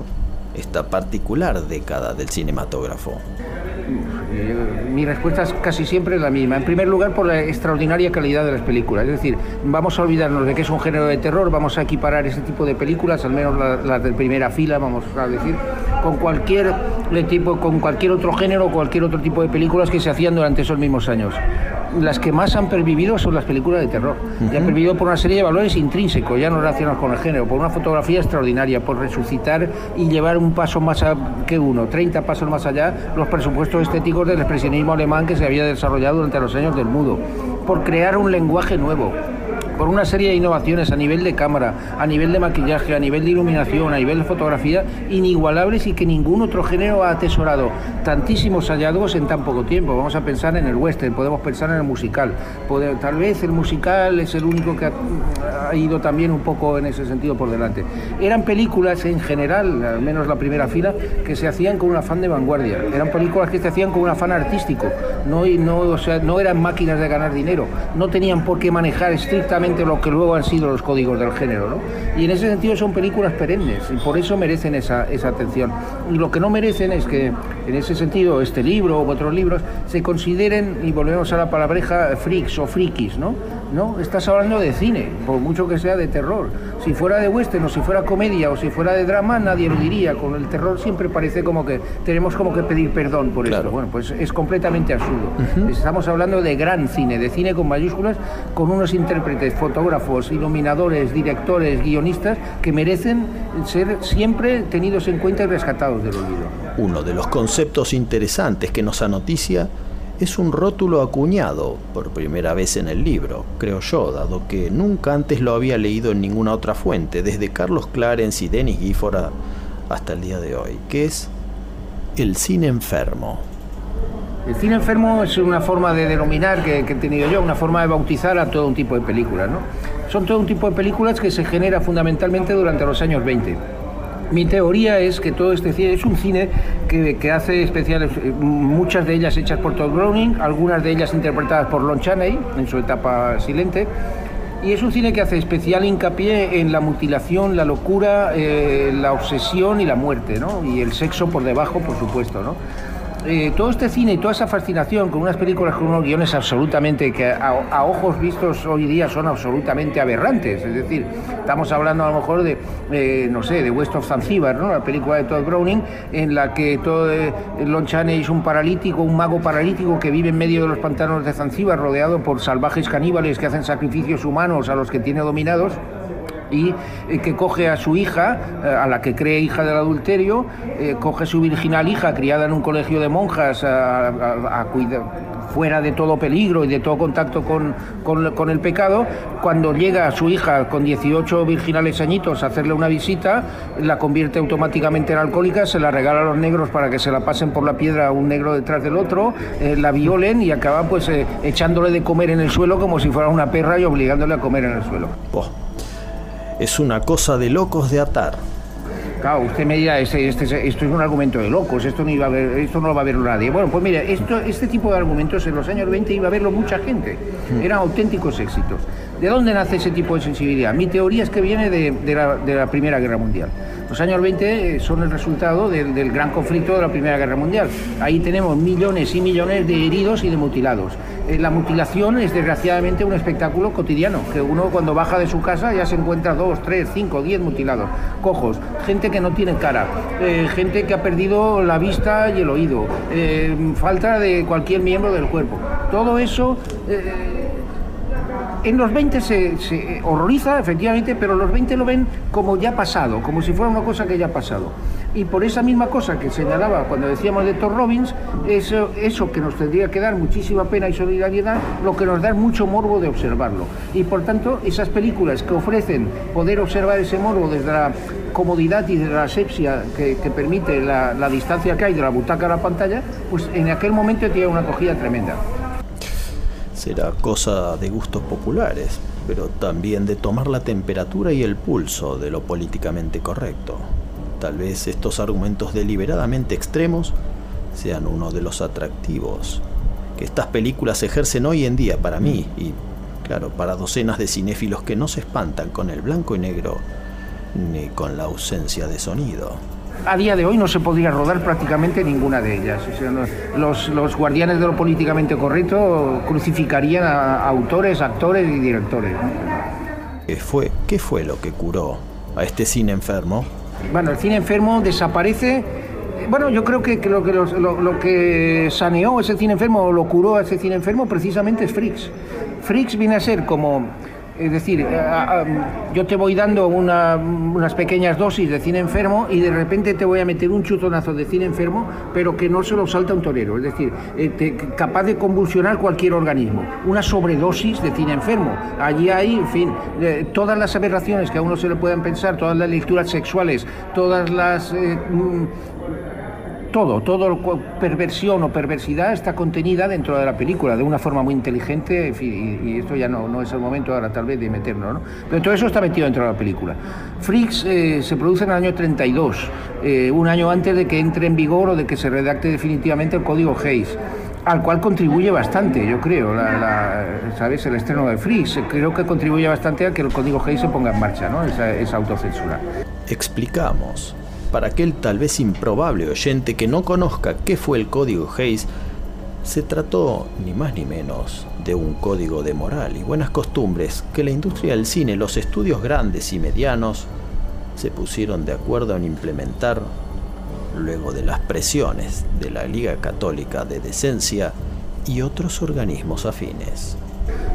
esta particular década del cinematógrafo? Mi respuesta es casi siempre la misma. En primer lugar, por la extraordinaria calidad de las películas. Es decir, vamos a olvidarnos de que es un género de terror, vamos a equiparar ese tipo de películas, al menos la- las de primera fila, vamos a decir, con cualquier tipo, con cualquier otro género, cualquier otro tipo de películas que se hacían durante esos mismos años. Las que más han pervivido son las películas de terror. Y han pervivido por una serie de valores intrínsecos, ya no relacionados con el género, por una fotografía extraordinaria, por resucitar y llevar un paso más a- que uno, 30 pasos más allá, los presupuestos estéticos del expresionismo alemán que se había desarrollado durante los años del mudo, por crear un lenguaje nuevo por una serie de innovaciones a nivel de cámara, a nivel de maquillaje, a nivel de iluminación, a nivel de fotografía, inigualables y que ningún otro género ha atesorado tantísimos hallazgos en tan poco tiempo. Vamos a pensar en el western, podemos pensar en el musical. Tal vez el musical es el único que ha, ha ido también un poco en ese sentido por delante. Eran películas en general, al menos la primera fila, que se hacían con un afán de vanguardia. Eran películas que se hacían con un afán artístico. No, no, o sea, no eran máquinas de ganar dinero. No tenían por qué manejar estrictamente lo que luego han sido los códigos del género. ¿no? Y en ese sentido son películas perennes y por eso merecen esa, esa atención. Y lo que no merecen es que en ese sentido este libro u otros libros se consideren, y volvemos a la palabreja, freaks o frikis, ¿no? No, estás hablando de cine, por mucho que sea de terror. Si fuera de western o si fuera comedia o si fuera de drama, nadie lo diría. Con el terror siempre parece como que tenemos como que pedir perdón por esto. Bueno, pues es completamente absurdo. Estamos hablando de gran cine, de cine con mayúsculas, con unos intérpretes, fotógrafos, iluminadores, directores, guionistas que merecen ser siempre tenidos en cuenta y rescatados del olvido. Uno de los conceptos interesantes que nos anoticia es un rótulo acuñado por primera vez en el libro, creo yo, dado que nunca antes lo había leído en ninguna otra fuente, desde Carlos Clarence y Denis Gifford hasta el día de hoy, que es el cine enfermo. El cine enfermo es una forma de denominar que, que he tenido yo, una forma de bautizar a todo un tipo de películas. ¿no? Son todo un tipo de películas que se genera fundamentalmente durante los años 20. Mi teoría es que todo este cine es un cine que, hace especiales, eh, muchas de ellas hechas por Todd Browning, algunas de ellas interpretadas por Lon Chaney en su etapa silente. Y es un cine que hace especial hincapié en la mutilación, la locura, eh, la obsesión y la muerte, ¿no? Y el sexo por debajo, por supuesto, ¿no? Eh, todo este cine y toda esa fascinación con unas películas con unos guiones absolutamente que a, ojos vistos hoy día son absolutamente aberrantes. Es decir, estamos hablando a lo mejor de, eh, no sé, de West of Zanzíbar, ¿no? la película de Todd Browning, en la que todo eh, Lon Chaney es un paralítico, un mago paralítico que vive en medio de los pantanos de Zanzíbar, rodeado por salvajes caníbales que hacen sacrificios humanos a los que tiene dominados y eh, que coge a su hija, eh, a la que cree hija del adulterio, eh, coge su virginal hija criada en un colegio de monjas a, a- a cuida- fuera de todo peligro y de todo contacto con, con- el pecado, cuando llega su hija con 18 virginales añitos a hacerle una visita, la convierte automáticamente en alcohólica, se la regala a los negros para que se la pasen por la piedra un negro detrás del otro, la violen y acaban pues echándole de comer en el suelo como si fuera una perra y obligándole a comer en el suelo. Es una cosa de locos de atar. Claro, usted me dirá, este, este- esto es un argumento de locos, esto no, iba a ver, esto no lo va a ver nadie. Bueno, pues mire, esto, este tipo de argumentos en los años 20 iba a verlo mucha gente. Eran auténticos éxitos. ¿De dónde nace ese tipo de sensibilidad? Mi teoría es que viene de, la, Primera Guerra Mundial. Los años 20 son el resultado del, gran conflicto de la Primera Guerra Mundial. Ahí tenemos millones y millones de heridos y de mutilados. Eh, La mutilación es desgraciadamente un espectáculo cotidiano, que uno cuando baja de su casa ya se encuentra dos, tres, cinco, diez mutilados, cojos, gente que no tiene cara, eh, gente que ha perdido la vista y el oído, eh, falta de cualquier miembro del cuerpo. Todo eso eh, en los 20 se, horroriza, efectivamente, pero los 20 lo ven como ya pasado, como si fuera una cosa que ya ha pasado. Y por esa misma cosa que señalaba cuando decíamos de Thor Robbins, eso, eso que nos tendría que dar muchísima pena y solidaridad, lo que nos da mucho morbo de observarlo. Y por tanto, esas películas que ofrecen poder observar ese morbo desde la comodidad y desde la asepsia que, que permite la, la distancia que hay de la butaca a la pantalla, pues en aquel momento tiene una acogida tremenda. Será cosa de gustos populares, pero también de tomar la temperatura y el pulso de lo políticamente correcto. Tal vez estos argumentos deliberadamente extremos sean uno de los atractivos que estas películas ejercen hoy en día para mí y, claro, para docenas de cinéfilos que no se espantan con el blanco y negro ni con la ausencia de sonido. A día de hoy no se podría rodar prácticamente ninguna de ellas. O sea, los, los guardianes de lo políticamente correcto crucificarían a autores, actores y directores. ¿Qué fue, ¿Qué fue lo que curó a este cine enfermo? Bueno, el cine enfermo desaparece. Bueno, yo creo que, que lo, que los- lo, lo que saneó ese cine enfermo o lo curó a ese cine enfermo precisamente es Freaks. Freaks viene a ser como, es decir, eh, a- yo te voy dando una- unas pequeñas dosis de cine enfermo y de repente te voy a meter un chutonazo de cine enfermo, pero que no se lo salta un torero, es decir, eh, capaz de convulsionar cualquier organismo. Una sobredosis de cine enfermo. Allí hay, en fin, todas las aberraciones que a uno se le puedan pensar, todas las lecturas sexuales, todas las... eh, mm, todo, todo perversión o perversidad está contenida dentro de la película de una forma muy inteligente y, esto ya no, no es el momento ahora tal vez de meternos, ¿no? Pero todo eso está metido dentro de la película. Freaks eh, se produce en el año 32, eh, un año antes de que entre en vigor o de que se redacte definitivamente el código Hayes al cual contribuye bastante, yo creo, ¿sabes? el estreno de Freaks, creo que contribuye bastante a que el código Hayes se ponga en marcha, ¿no? esa, esa autocensura. Explicamos, para aquel tal vez improbable oyente que no conozca qué fue el código Hayes, se trató ni más ni menos de un código de moral y buenas costumbres que la industria del cine, los estudios grandes y medianos, se pusieron de acuerdo en implementar luego de las presiones de la Liga Católica de Decencia y otros organismos afines.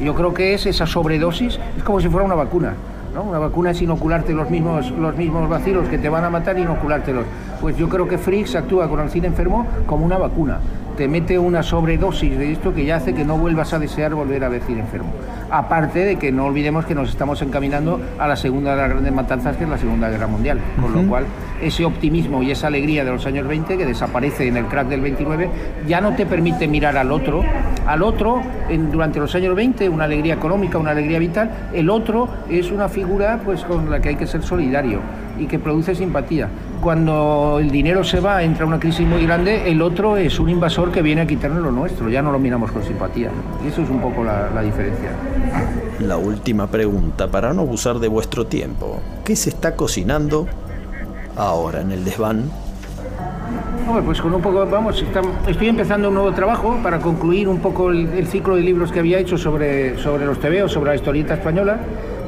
Yo creo que es esa sobredosis, es como si fuera una vacuna. ¿No? Una vacuna es inocularte los mismos, los mismos vacilos que te van a matar, inoculártelos. Pues yo creo que Freaks actúa con el cine enfermo como una vacuna. Te mete una sobredosis de esto que ya hace que no vuelvas a desear volver a ver enfermo. Aparte de que no olvidemos que nos estamos encaminando a la segunda de las grandes matanzas, que es la Segunda Guerra Mundial. Con lo cual, ese optimismo y esa alegría de los años 20, que desaparece en el crack del 29, ya no te permite mirar al otro. Al otro, en- durante los años 20, una alegría económica, una alegría vital. El otro es una figura pues, con la que hay que ser solidario y que produce simpatía. Cuando el dinero se va, entra una crisis muy grande, el otro es un invasor que viene a quitarnos lo nuestro, ya no lo miramos con simpatía. Y eso es un poco la, la diferencia. La última pregunta para no abusar de vuestro tiempo. ¿Qué se está cocinando ahora en el desván? Pues con un poco, vamos, estoy empezando un nuevo trabajo para concluir un poco el, el ciclo de libros que había hecho sobre, sobre los tebeos, sobre la historieta española.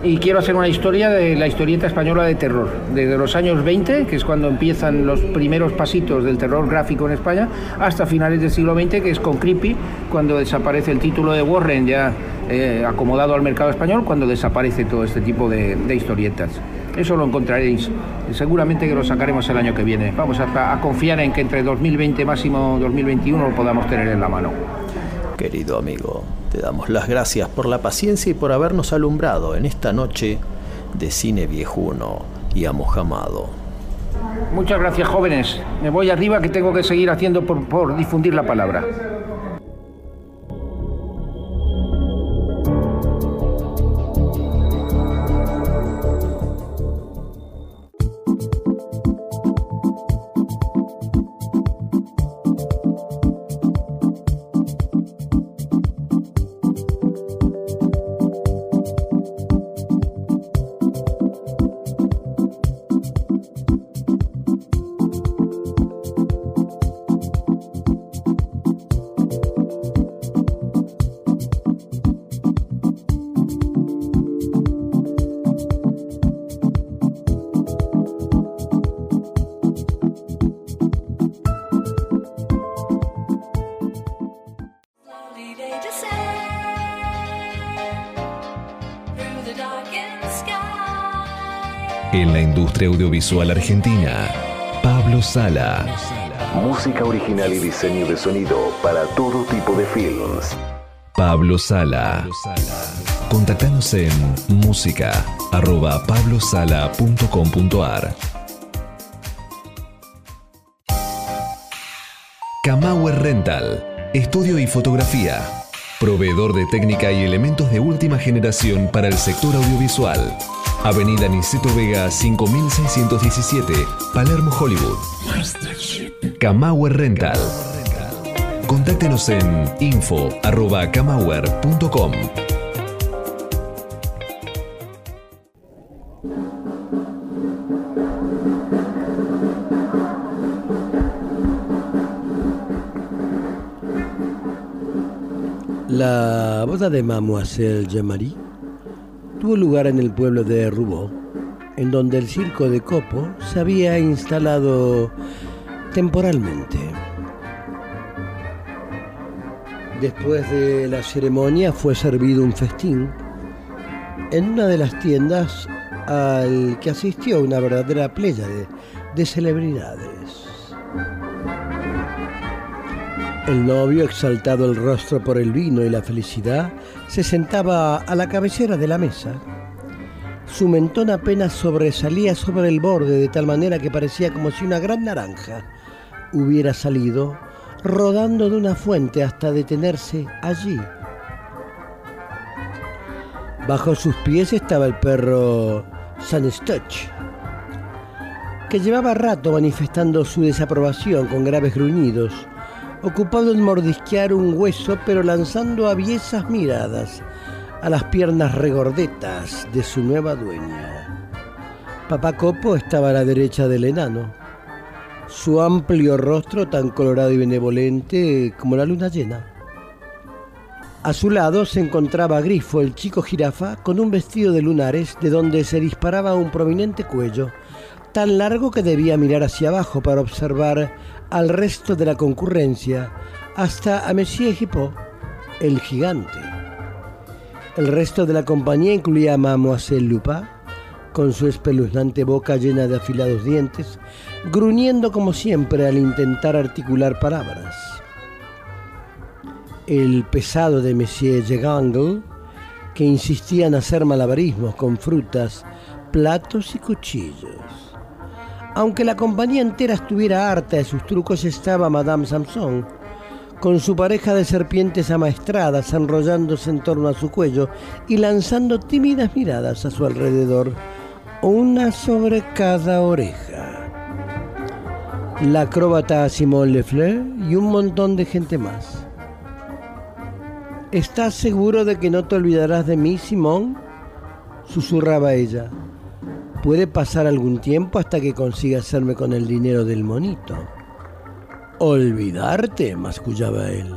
Y quiero hacer una historia de la historieta española de terror, desde los años 20, que es cuando empiezan los primeros pasitos del terror gráfico en España, hasta finales del siglo XX, que es con Creepy, cuando desaparece el título de Warren ya eh, acomodado al mercado español, cuando desaparece todo este tipo de, historietas. Eso lo encontraréis. Seguramente que lo sacaremos el año que viene. Vamos a, a confiar en que entre 2020 máximo 2021 lo podamos tener en la mano. Querido amigo, te damos las gracias por la paciencia y por habernos alumbrado en esta noche de cine viejuno y amojamado. Muchas gracias, jóvenes. Me voy arriba que tengo que seguir haciendo por, por difundir la palabra. Audiovisual argentina, Pablo Sala. Música original y diseño de sonido para todo tipo de films. Pablo Sala. Contactanos en música arroba pablosala.com.ar Camauer Rental, estudio y fotografía. Proveedor de técnica y elementos de última generación para el sector audiovisual. Avenida Niceto Vega 5617, Palermo, Hollywood. Camauer Rental. Contáctenos en info.camauer.com. La boda de Mademoiselle Jean-Marie tuvo lugar en el pueblo de Roubaix, en donde el circo de Copo se había instalado temporalmente. Después de la ceremonia fue servido un festín en una de las tiendas al que asistió una verdadera playa de, de celebridades. El novio, exaltado el rostro por el vino y la felicidad, se sentaba a la cabecera de la mesa. Su mentón apenas sobresalía sobre el borde de tal manera que parecía como si una gran naranja hubiera salido rodando de una fuente hasta detenerse allí. Bajo sus pies estaba el perro Sanstoch, que llevaba rato manifestando su desaprobación con graves gruñidos, ocupado en mordisquear un hueso pero lanzando aviesas miradas a las piernas regordetas de su nueva dueña. Papá Copo estaba a la derecha del enano, su amplio rostro tan colorado y benevolente como la luna llena. A su lado se encontraba Grifo, el chico jirafa, con un vestido de lunares de donde se disparaba un prominente cuello, tan largo que debía mirar hacia abajo para observar al resto de la concurrencia, hasta a Monsieur Hippo, el gigante. El resto de la compañía incluía a Mademoiselle Lupin, con su espeluznante boca llena de afilados dientes, gruñendo como siempre al intentar articular palabras. El pesado de Monsieur Jegangle, que insistía en hacer malabarismos con frutas, platos y cuchillos. Aunque la compañía entera estuviera harta de sus trucos, estaba Madame Samson, con su pareja de serpientes amaestradas enrollándose en torno a su cuello y lanzando tímidas miradas a su alrededor, una sobre cada oreja. La acróbata Simone Lefleur y un montón de gente más. ¿Estás seguro de que no te olvidarás de mí, Simón? susurraba ella. Puede pasar algún tiempo hasta que consiga hacerme con el dinero del monito. Olvidarte, mascullaba él.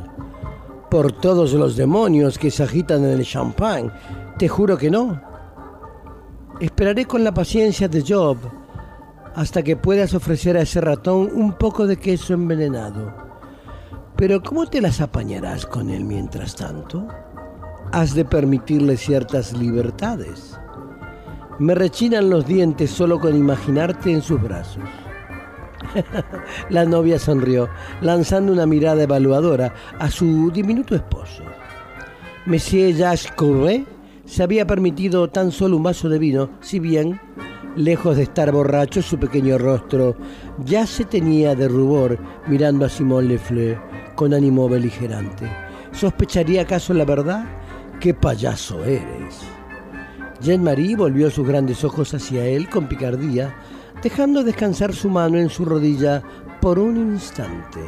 Por todos los demonios que se agitan en el champán, te juro que no. Esperaré con la paciencia de Job hasta que puedas ofrecer a ese ratón un poco de queso envenenado. Pero ¿cómo te las apañarás con él mientras tanto? Has de permitirle ciertas libertades. Me rechinan los dientes solo con imaginarte en sus brazos. (laughs) La novia sonrió, lanzando una mirada evaluadora a su diminuto esposo. Monsieur Jacques se había permitido tan solo un vaso de vino, si bien, lejos de estar borracho, su pequeño rostro ya se tenía de rubor mirando a Simón Lefleur con ánimo beligerante. ¿Sospecharía acaso la verdad? ¡Qué payaso eres! Jean-Marie volvió sus grandes ojos hacia él con picardía, dejando descansar su mano en su rodilla por un instante.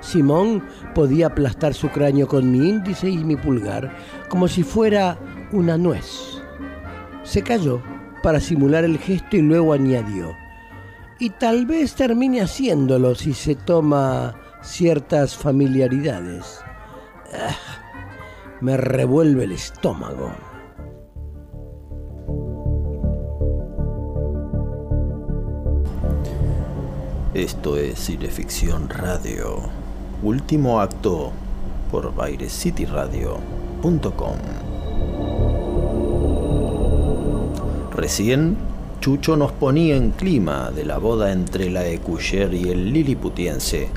Simón podía aplastar su cráneo con mi índice y mi pulgar como si fuera una nuez. Se calló para simular el gesto y luego añadió, y tal vez termine haciéndolo si se toma ciertas familiaridades. Ah, me revuelve el estómago. Esto es Cineficción Radio. Último acto por BaireCityRadio.com. Recién Chucho nos ponía en clima de la boda entre la Ecuyer y el Liliputiense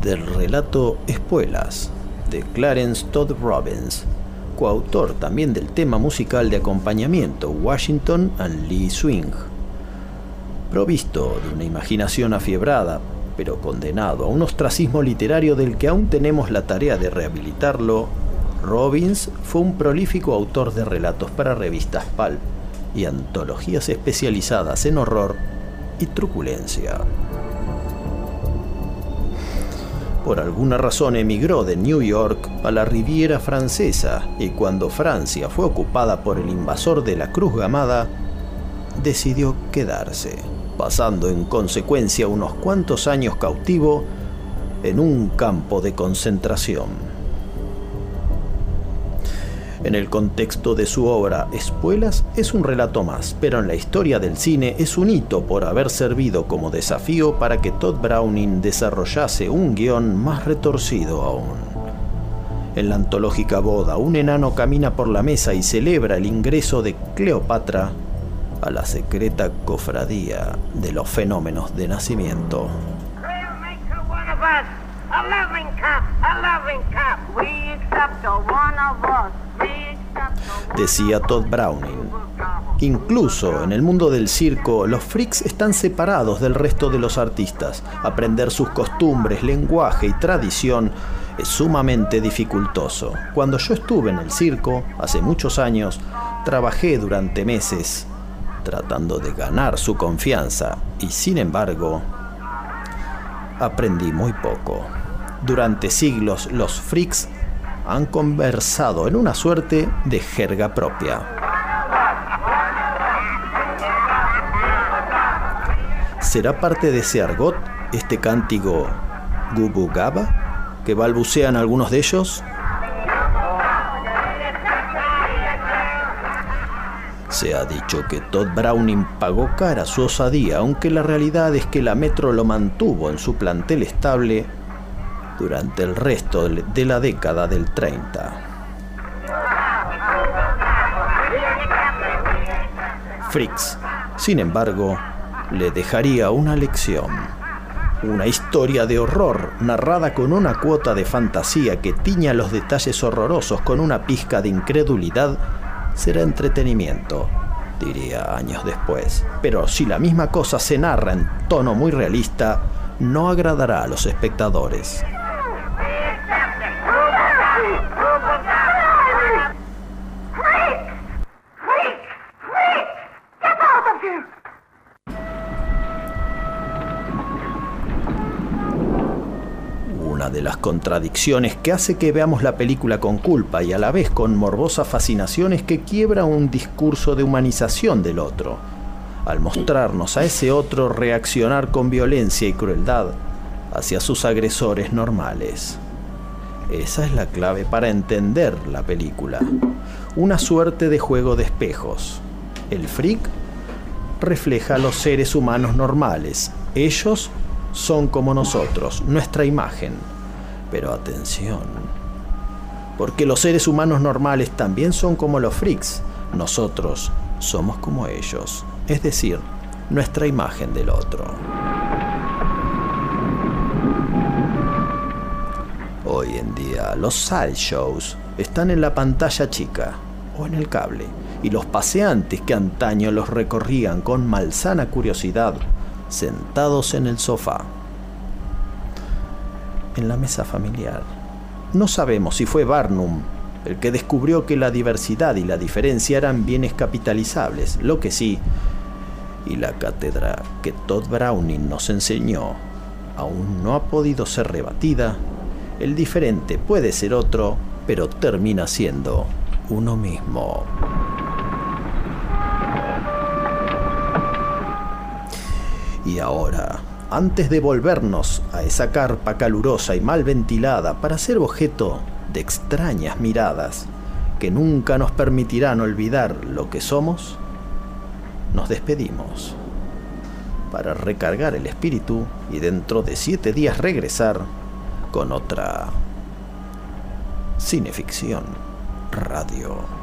del relato Espuelas de Clarence Todd Robbins, coautor también del tema musical de acompañamiento Washington and Lee Swing. Provisto de una imaginación afiebrada, pero condenado a un ostracismo literario del que aún tenemos la tarea de rehabilitarlo, Robbins fue un prolífico autor de relatos para revistas Pulp y antologías especializadas en horror y truculencia. Por alguna razón emigró de New York a la Riviera Francesa y cuando Francia fue ocupada por el invasor de la Cruz Gamada, decidió quedarse, pasando en consecuencia unos cuantos años cautivo en un campo de concentración. En el contexto de su obra, Espuelas es un relato más, pero en la historia del cine es un hito por haber servido como desafío para que Todd Browning desarrollase un guion más retorcido aún. En la antológica boda, un enano camina por la mesa y celebra el ingreso de Cleopatra a la secreta cofradía de los fenómenos de nacimiento. Decía Todd Browning. Incluso en el mundo del circo, los freaks están separados del resto de los artistas. Aprender sus costumbres, lenguaje y tradición es sumamente dificultoso. Cuando yo estuve en el circo, hace muchos años, trabajé durante meses tratando de ganar su confianza y sin embargo, aprendí muy poco. Durante siglos los freaks han conversado en una suerte de jerga propia. ¿Será parte de ese argot este cántico Gubu Gaba que balbucean algunos de ellos? Se ha dicho que Todd Browning pagó cara su osadía, aunque la realidad es que la Metro lo mantuvo en su plantel estable durante el resto de la década del 30. Fricks, sin embargo, le dejaría una lección. Una historia de horror narrada con una cuota de fantasía que tiña los detalles horrorosos con una pizca de incredulidad será entretenimiento, diría años después. Pero si la misma cosa se narra en tono muy realista, no agradará a los espectadores. Contradicciones que hace que veamos la película con culpa y a la vez con morbosa fascinación es que quiebra un discurso de humanización del otro, al mostrarnos a ese otro reaccionar con violencia y crueldad hacia sus agresores normales. Esa es la clave para entender la película. Una suerte de juego de espejos. El freak refleja a los seres humanos normales. Ellos son como nosotros, nuestra imagen. Pero atención, porque los seres humanos normales también son como los freaks. Nosotros somos como ellos, es decir, nuestra imagen del otro. Hoy en día los sideshows están en la pantalla chica o en el cable y los paseantes que antaño los recorrían con malsana curiosidad sentados en el sofá, en la mesa familiar. No sabemos si fue Barnum el que descubrió que la diversidad y la diferencia eran bienes capitalizables, lo que sí, y la cátedra que Todd Browning nos enseñó aún no ha podido ser rebatida, el diferente puede ser otro, pero termina siendo uno mismo. Y ahora, antes de volvernos a esa carpa calurosa y mal ventilada para ser objeto de extrañas miradas que nunca nos permitirán olvidar lo que somos, nos despedimos para recargar el espíritu y dentro de siete días regresar con otra cineficción radio.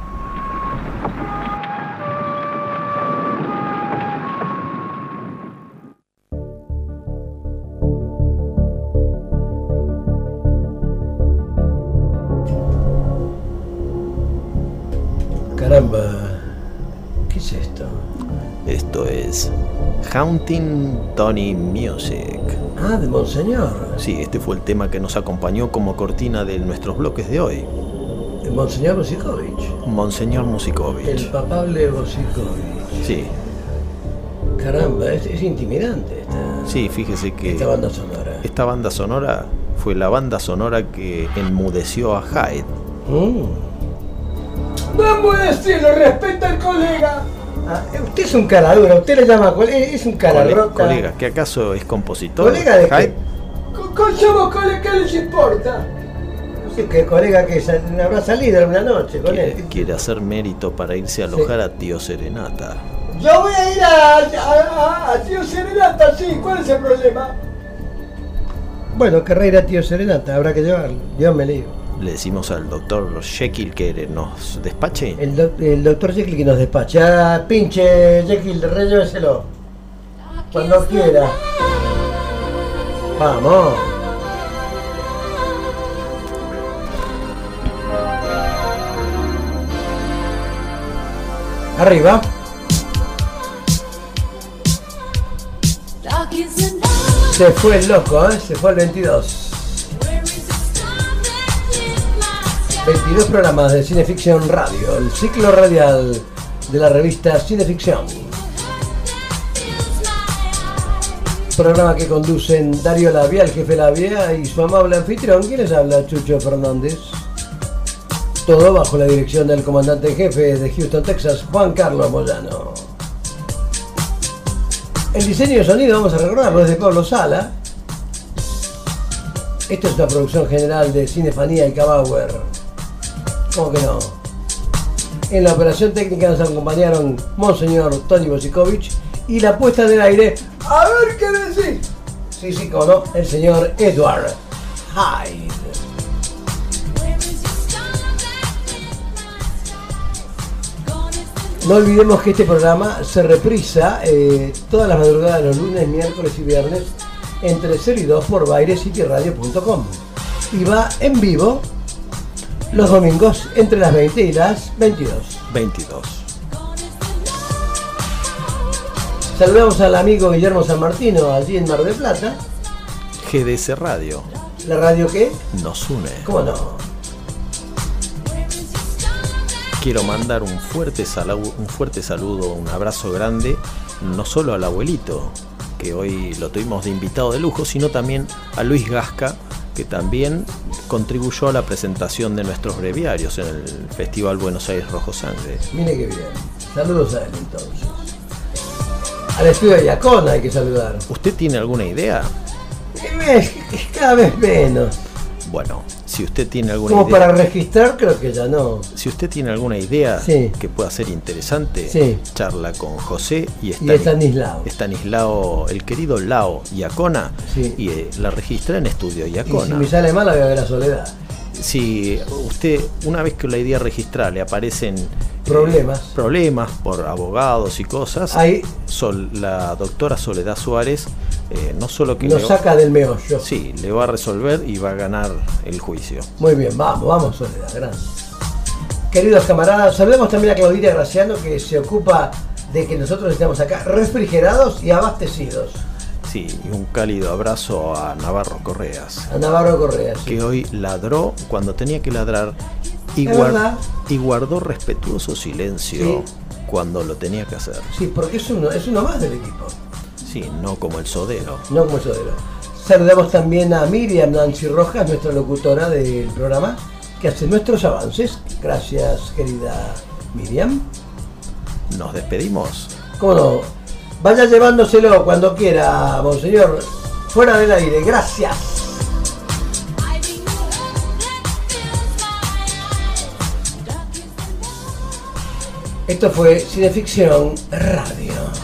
Haunting Tony Music. Ah, de Monseñor. Sí, este fue el tema que nos acompañó como cortina de nuestros bloques de hoy. De Monseñor Bosikovich. Monseñor Musikovich. El papable Bosikovich. Sí, Caramba, es, es intimidante esta, sí, fíjese que esta banda sonora. esta banda sonora fue la banda sonora que enmudeció a Hyde. Mm. No puede decirlo, respeta al colega. Ah, usted es un cara dura, usted le llama cole- es un cara Cole- rota. colega, ¿que acaso es compositor? ¿Colega de qué? Con, con somos colega, ¿qué les importa? No sé qué colega que sal- habrá salido alguna noche con Quiere, él. quiere hacer mérito para irse a alojar a Tío Serenata. Yo voy a ir a, a, a, a Tío Serenata, sí, ¿cuál es el problema? Bueno, querrá ir a tío Serenata, habrá que llevarlo. Yo me lío. Le decimos al doctor Jekyll que nos despache. El, doc- el doctor Jekyll que nos despacha. Pinche Jekyll, relléveselo. Cuando quiera. Vamos. Arriba. Se fue el loco, ¿eh? Se fue el 22. 22 programas de Cineficción Radio, el ciclo radial de la revista Cineficción. Programa que conducen Dario Labia, el jefe Labia, y su amable anfitrión, quien les habla, Chucho Fernández. Todo bajo la dirección del comandante en jefe de Houston, Texas, Juan Carlos Moyano. El diseño de sonido, vamos a recordarlo, es de Pablo Sala. Esto es una producción general de Cinefanía y Cabauer. ¿Cómo que no? En la operación técnica nos acompañaron Monseñor Tony Bosikovich y la puesta del aire, a ver qué decís. Sí, sí, cómo no, el señor Edward Hyde. No olvidemos que este programa se reprisa eh, todas las madrugadas de los lunes, miércoles y viernes entre 0 y 2 por bairescityradio.com y va en vivo los domingos entre las 20 y las 22. 22. Saludamos al amigo Guillermo San Martino allí en Mar del Plata. GDS Radio ¿La radio qué? nos une. ¿Cómo no? Quiero mandar un fuerte, salu- un fuerte saludo, un abrazo grande, no solo al abuelito, que hoy lo tuvimos de invitado de lujo, sino también a Luis Gasca, que también contribuyó a la presentación de nuestros breviarios en el Festival Buenos Aires Rojo Sangre. Mire qué bien. Saludos a él entonces. Al estudio de Yacona hay que saludar. ¿Usted tiene alguna idea? Es Cada vez menos. Bueno, si usted tiene alguna Como idea. para registrar, creo que ya no. Si usted tiene alguna idea Sí. que pueda ser interesante, Sí. charla con José y, Y Estani- Estanislao. Estanislao, el querido Lao Iacona, Sí. y eh, la registra en Estudio Y si Iacona. me sale mal, la voy a ver a Soledad. Si usted, una vez que la idea registra le aparecen eh, Problemas. problemas por abogados y cosas, Ahí- Sol- la doctora Soledad Suárez eh, no solo que le- saca del meollo. sí, le va a resolver y va a ganar el juicio. Muy bien, vamos, vamos, Soledad, grande. Queridos camaradas, saludemos también a Claudita Graciano que se ocupa de que nosotros estemos acá refrigerados y abastecidos. Sí, y un cálido abrazo a Navarro Correas. A Navarro Correa. sí. que hoy ladró cuando tenía que ladrar y, Es guar- verdad. y guardó respetuoso silencio Sí. cuando lo tenía que hacer. Sí, porque es uno, es uno más del equipo, Sí, no como el sodero. no como Sodero. Saludamos también a Miriam Nancy Rojas, nuestra locutora del programa, que hace nuestros avances. Gracias, querida Miriam. Nos despedimos. ¿Cómo no? Vaya llevándoselo cuando quiera, monseñor. Fuera del aire, gracias. Esto fue Cineficción Radio.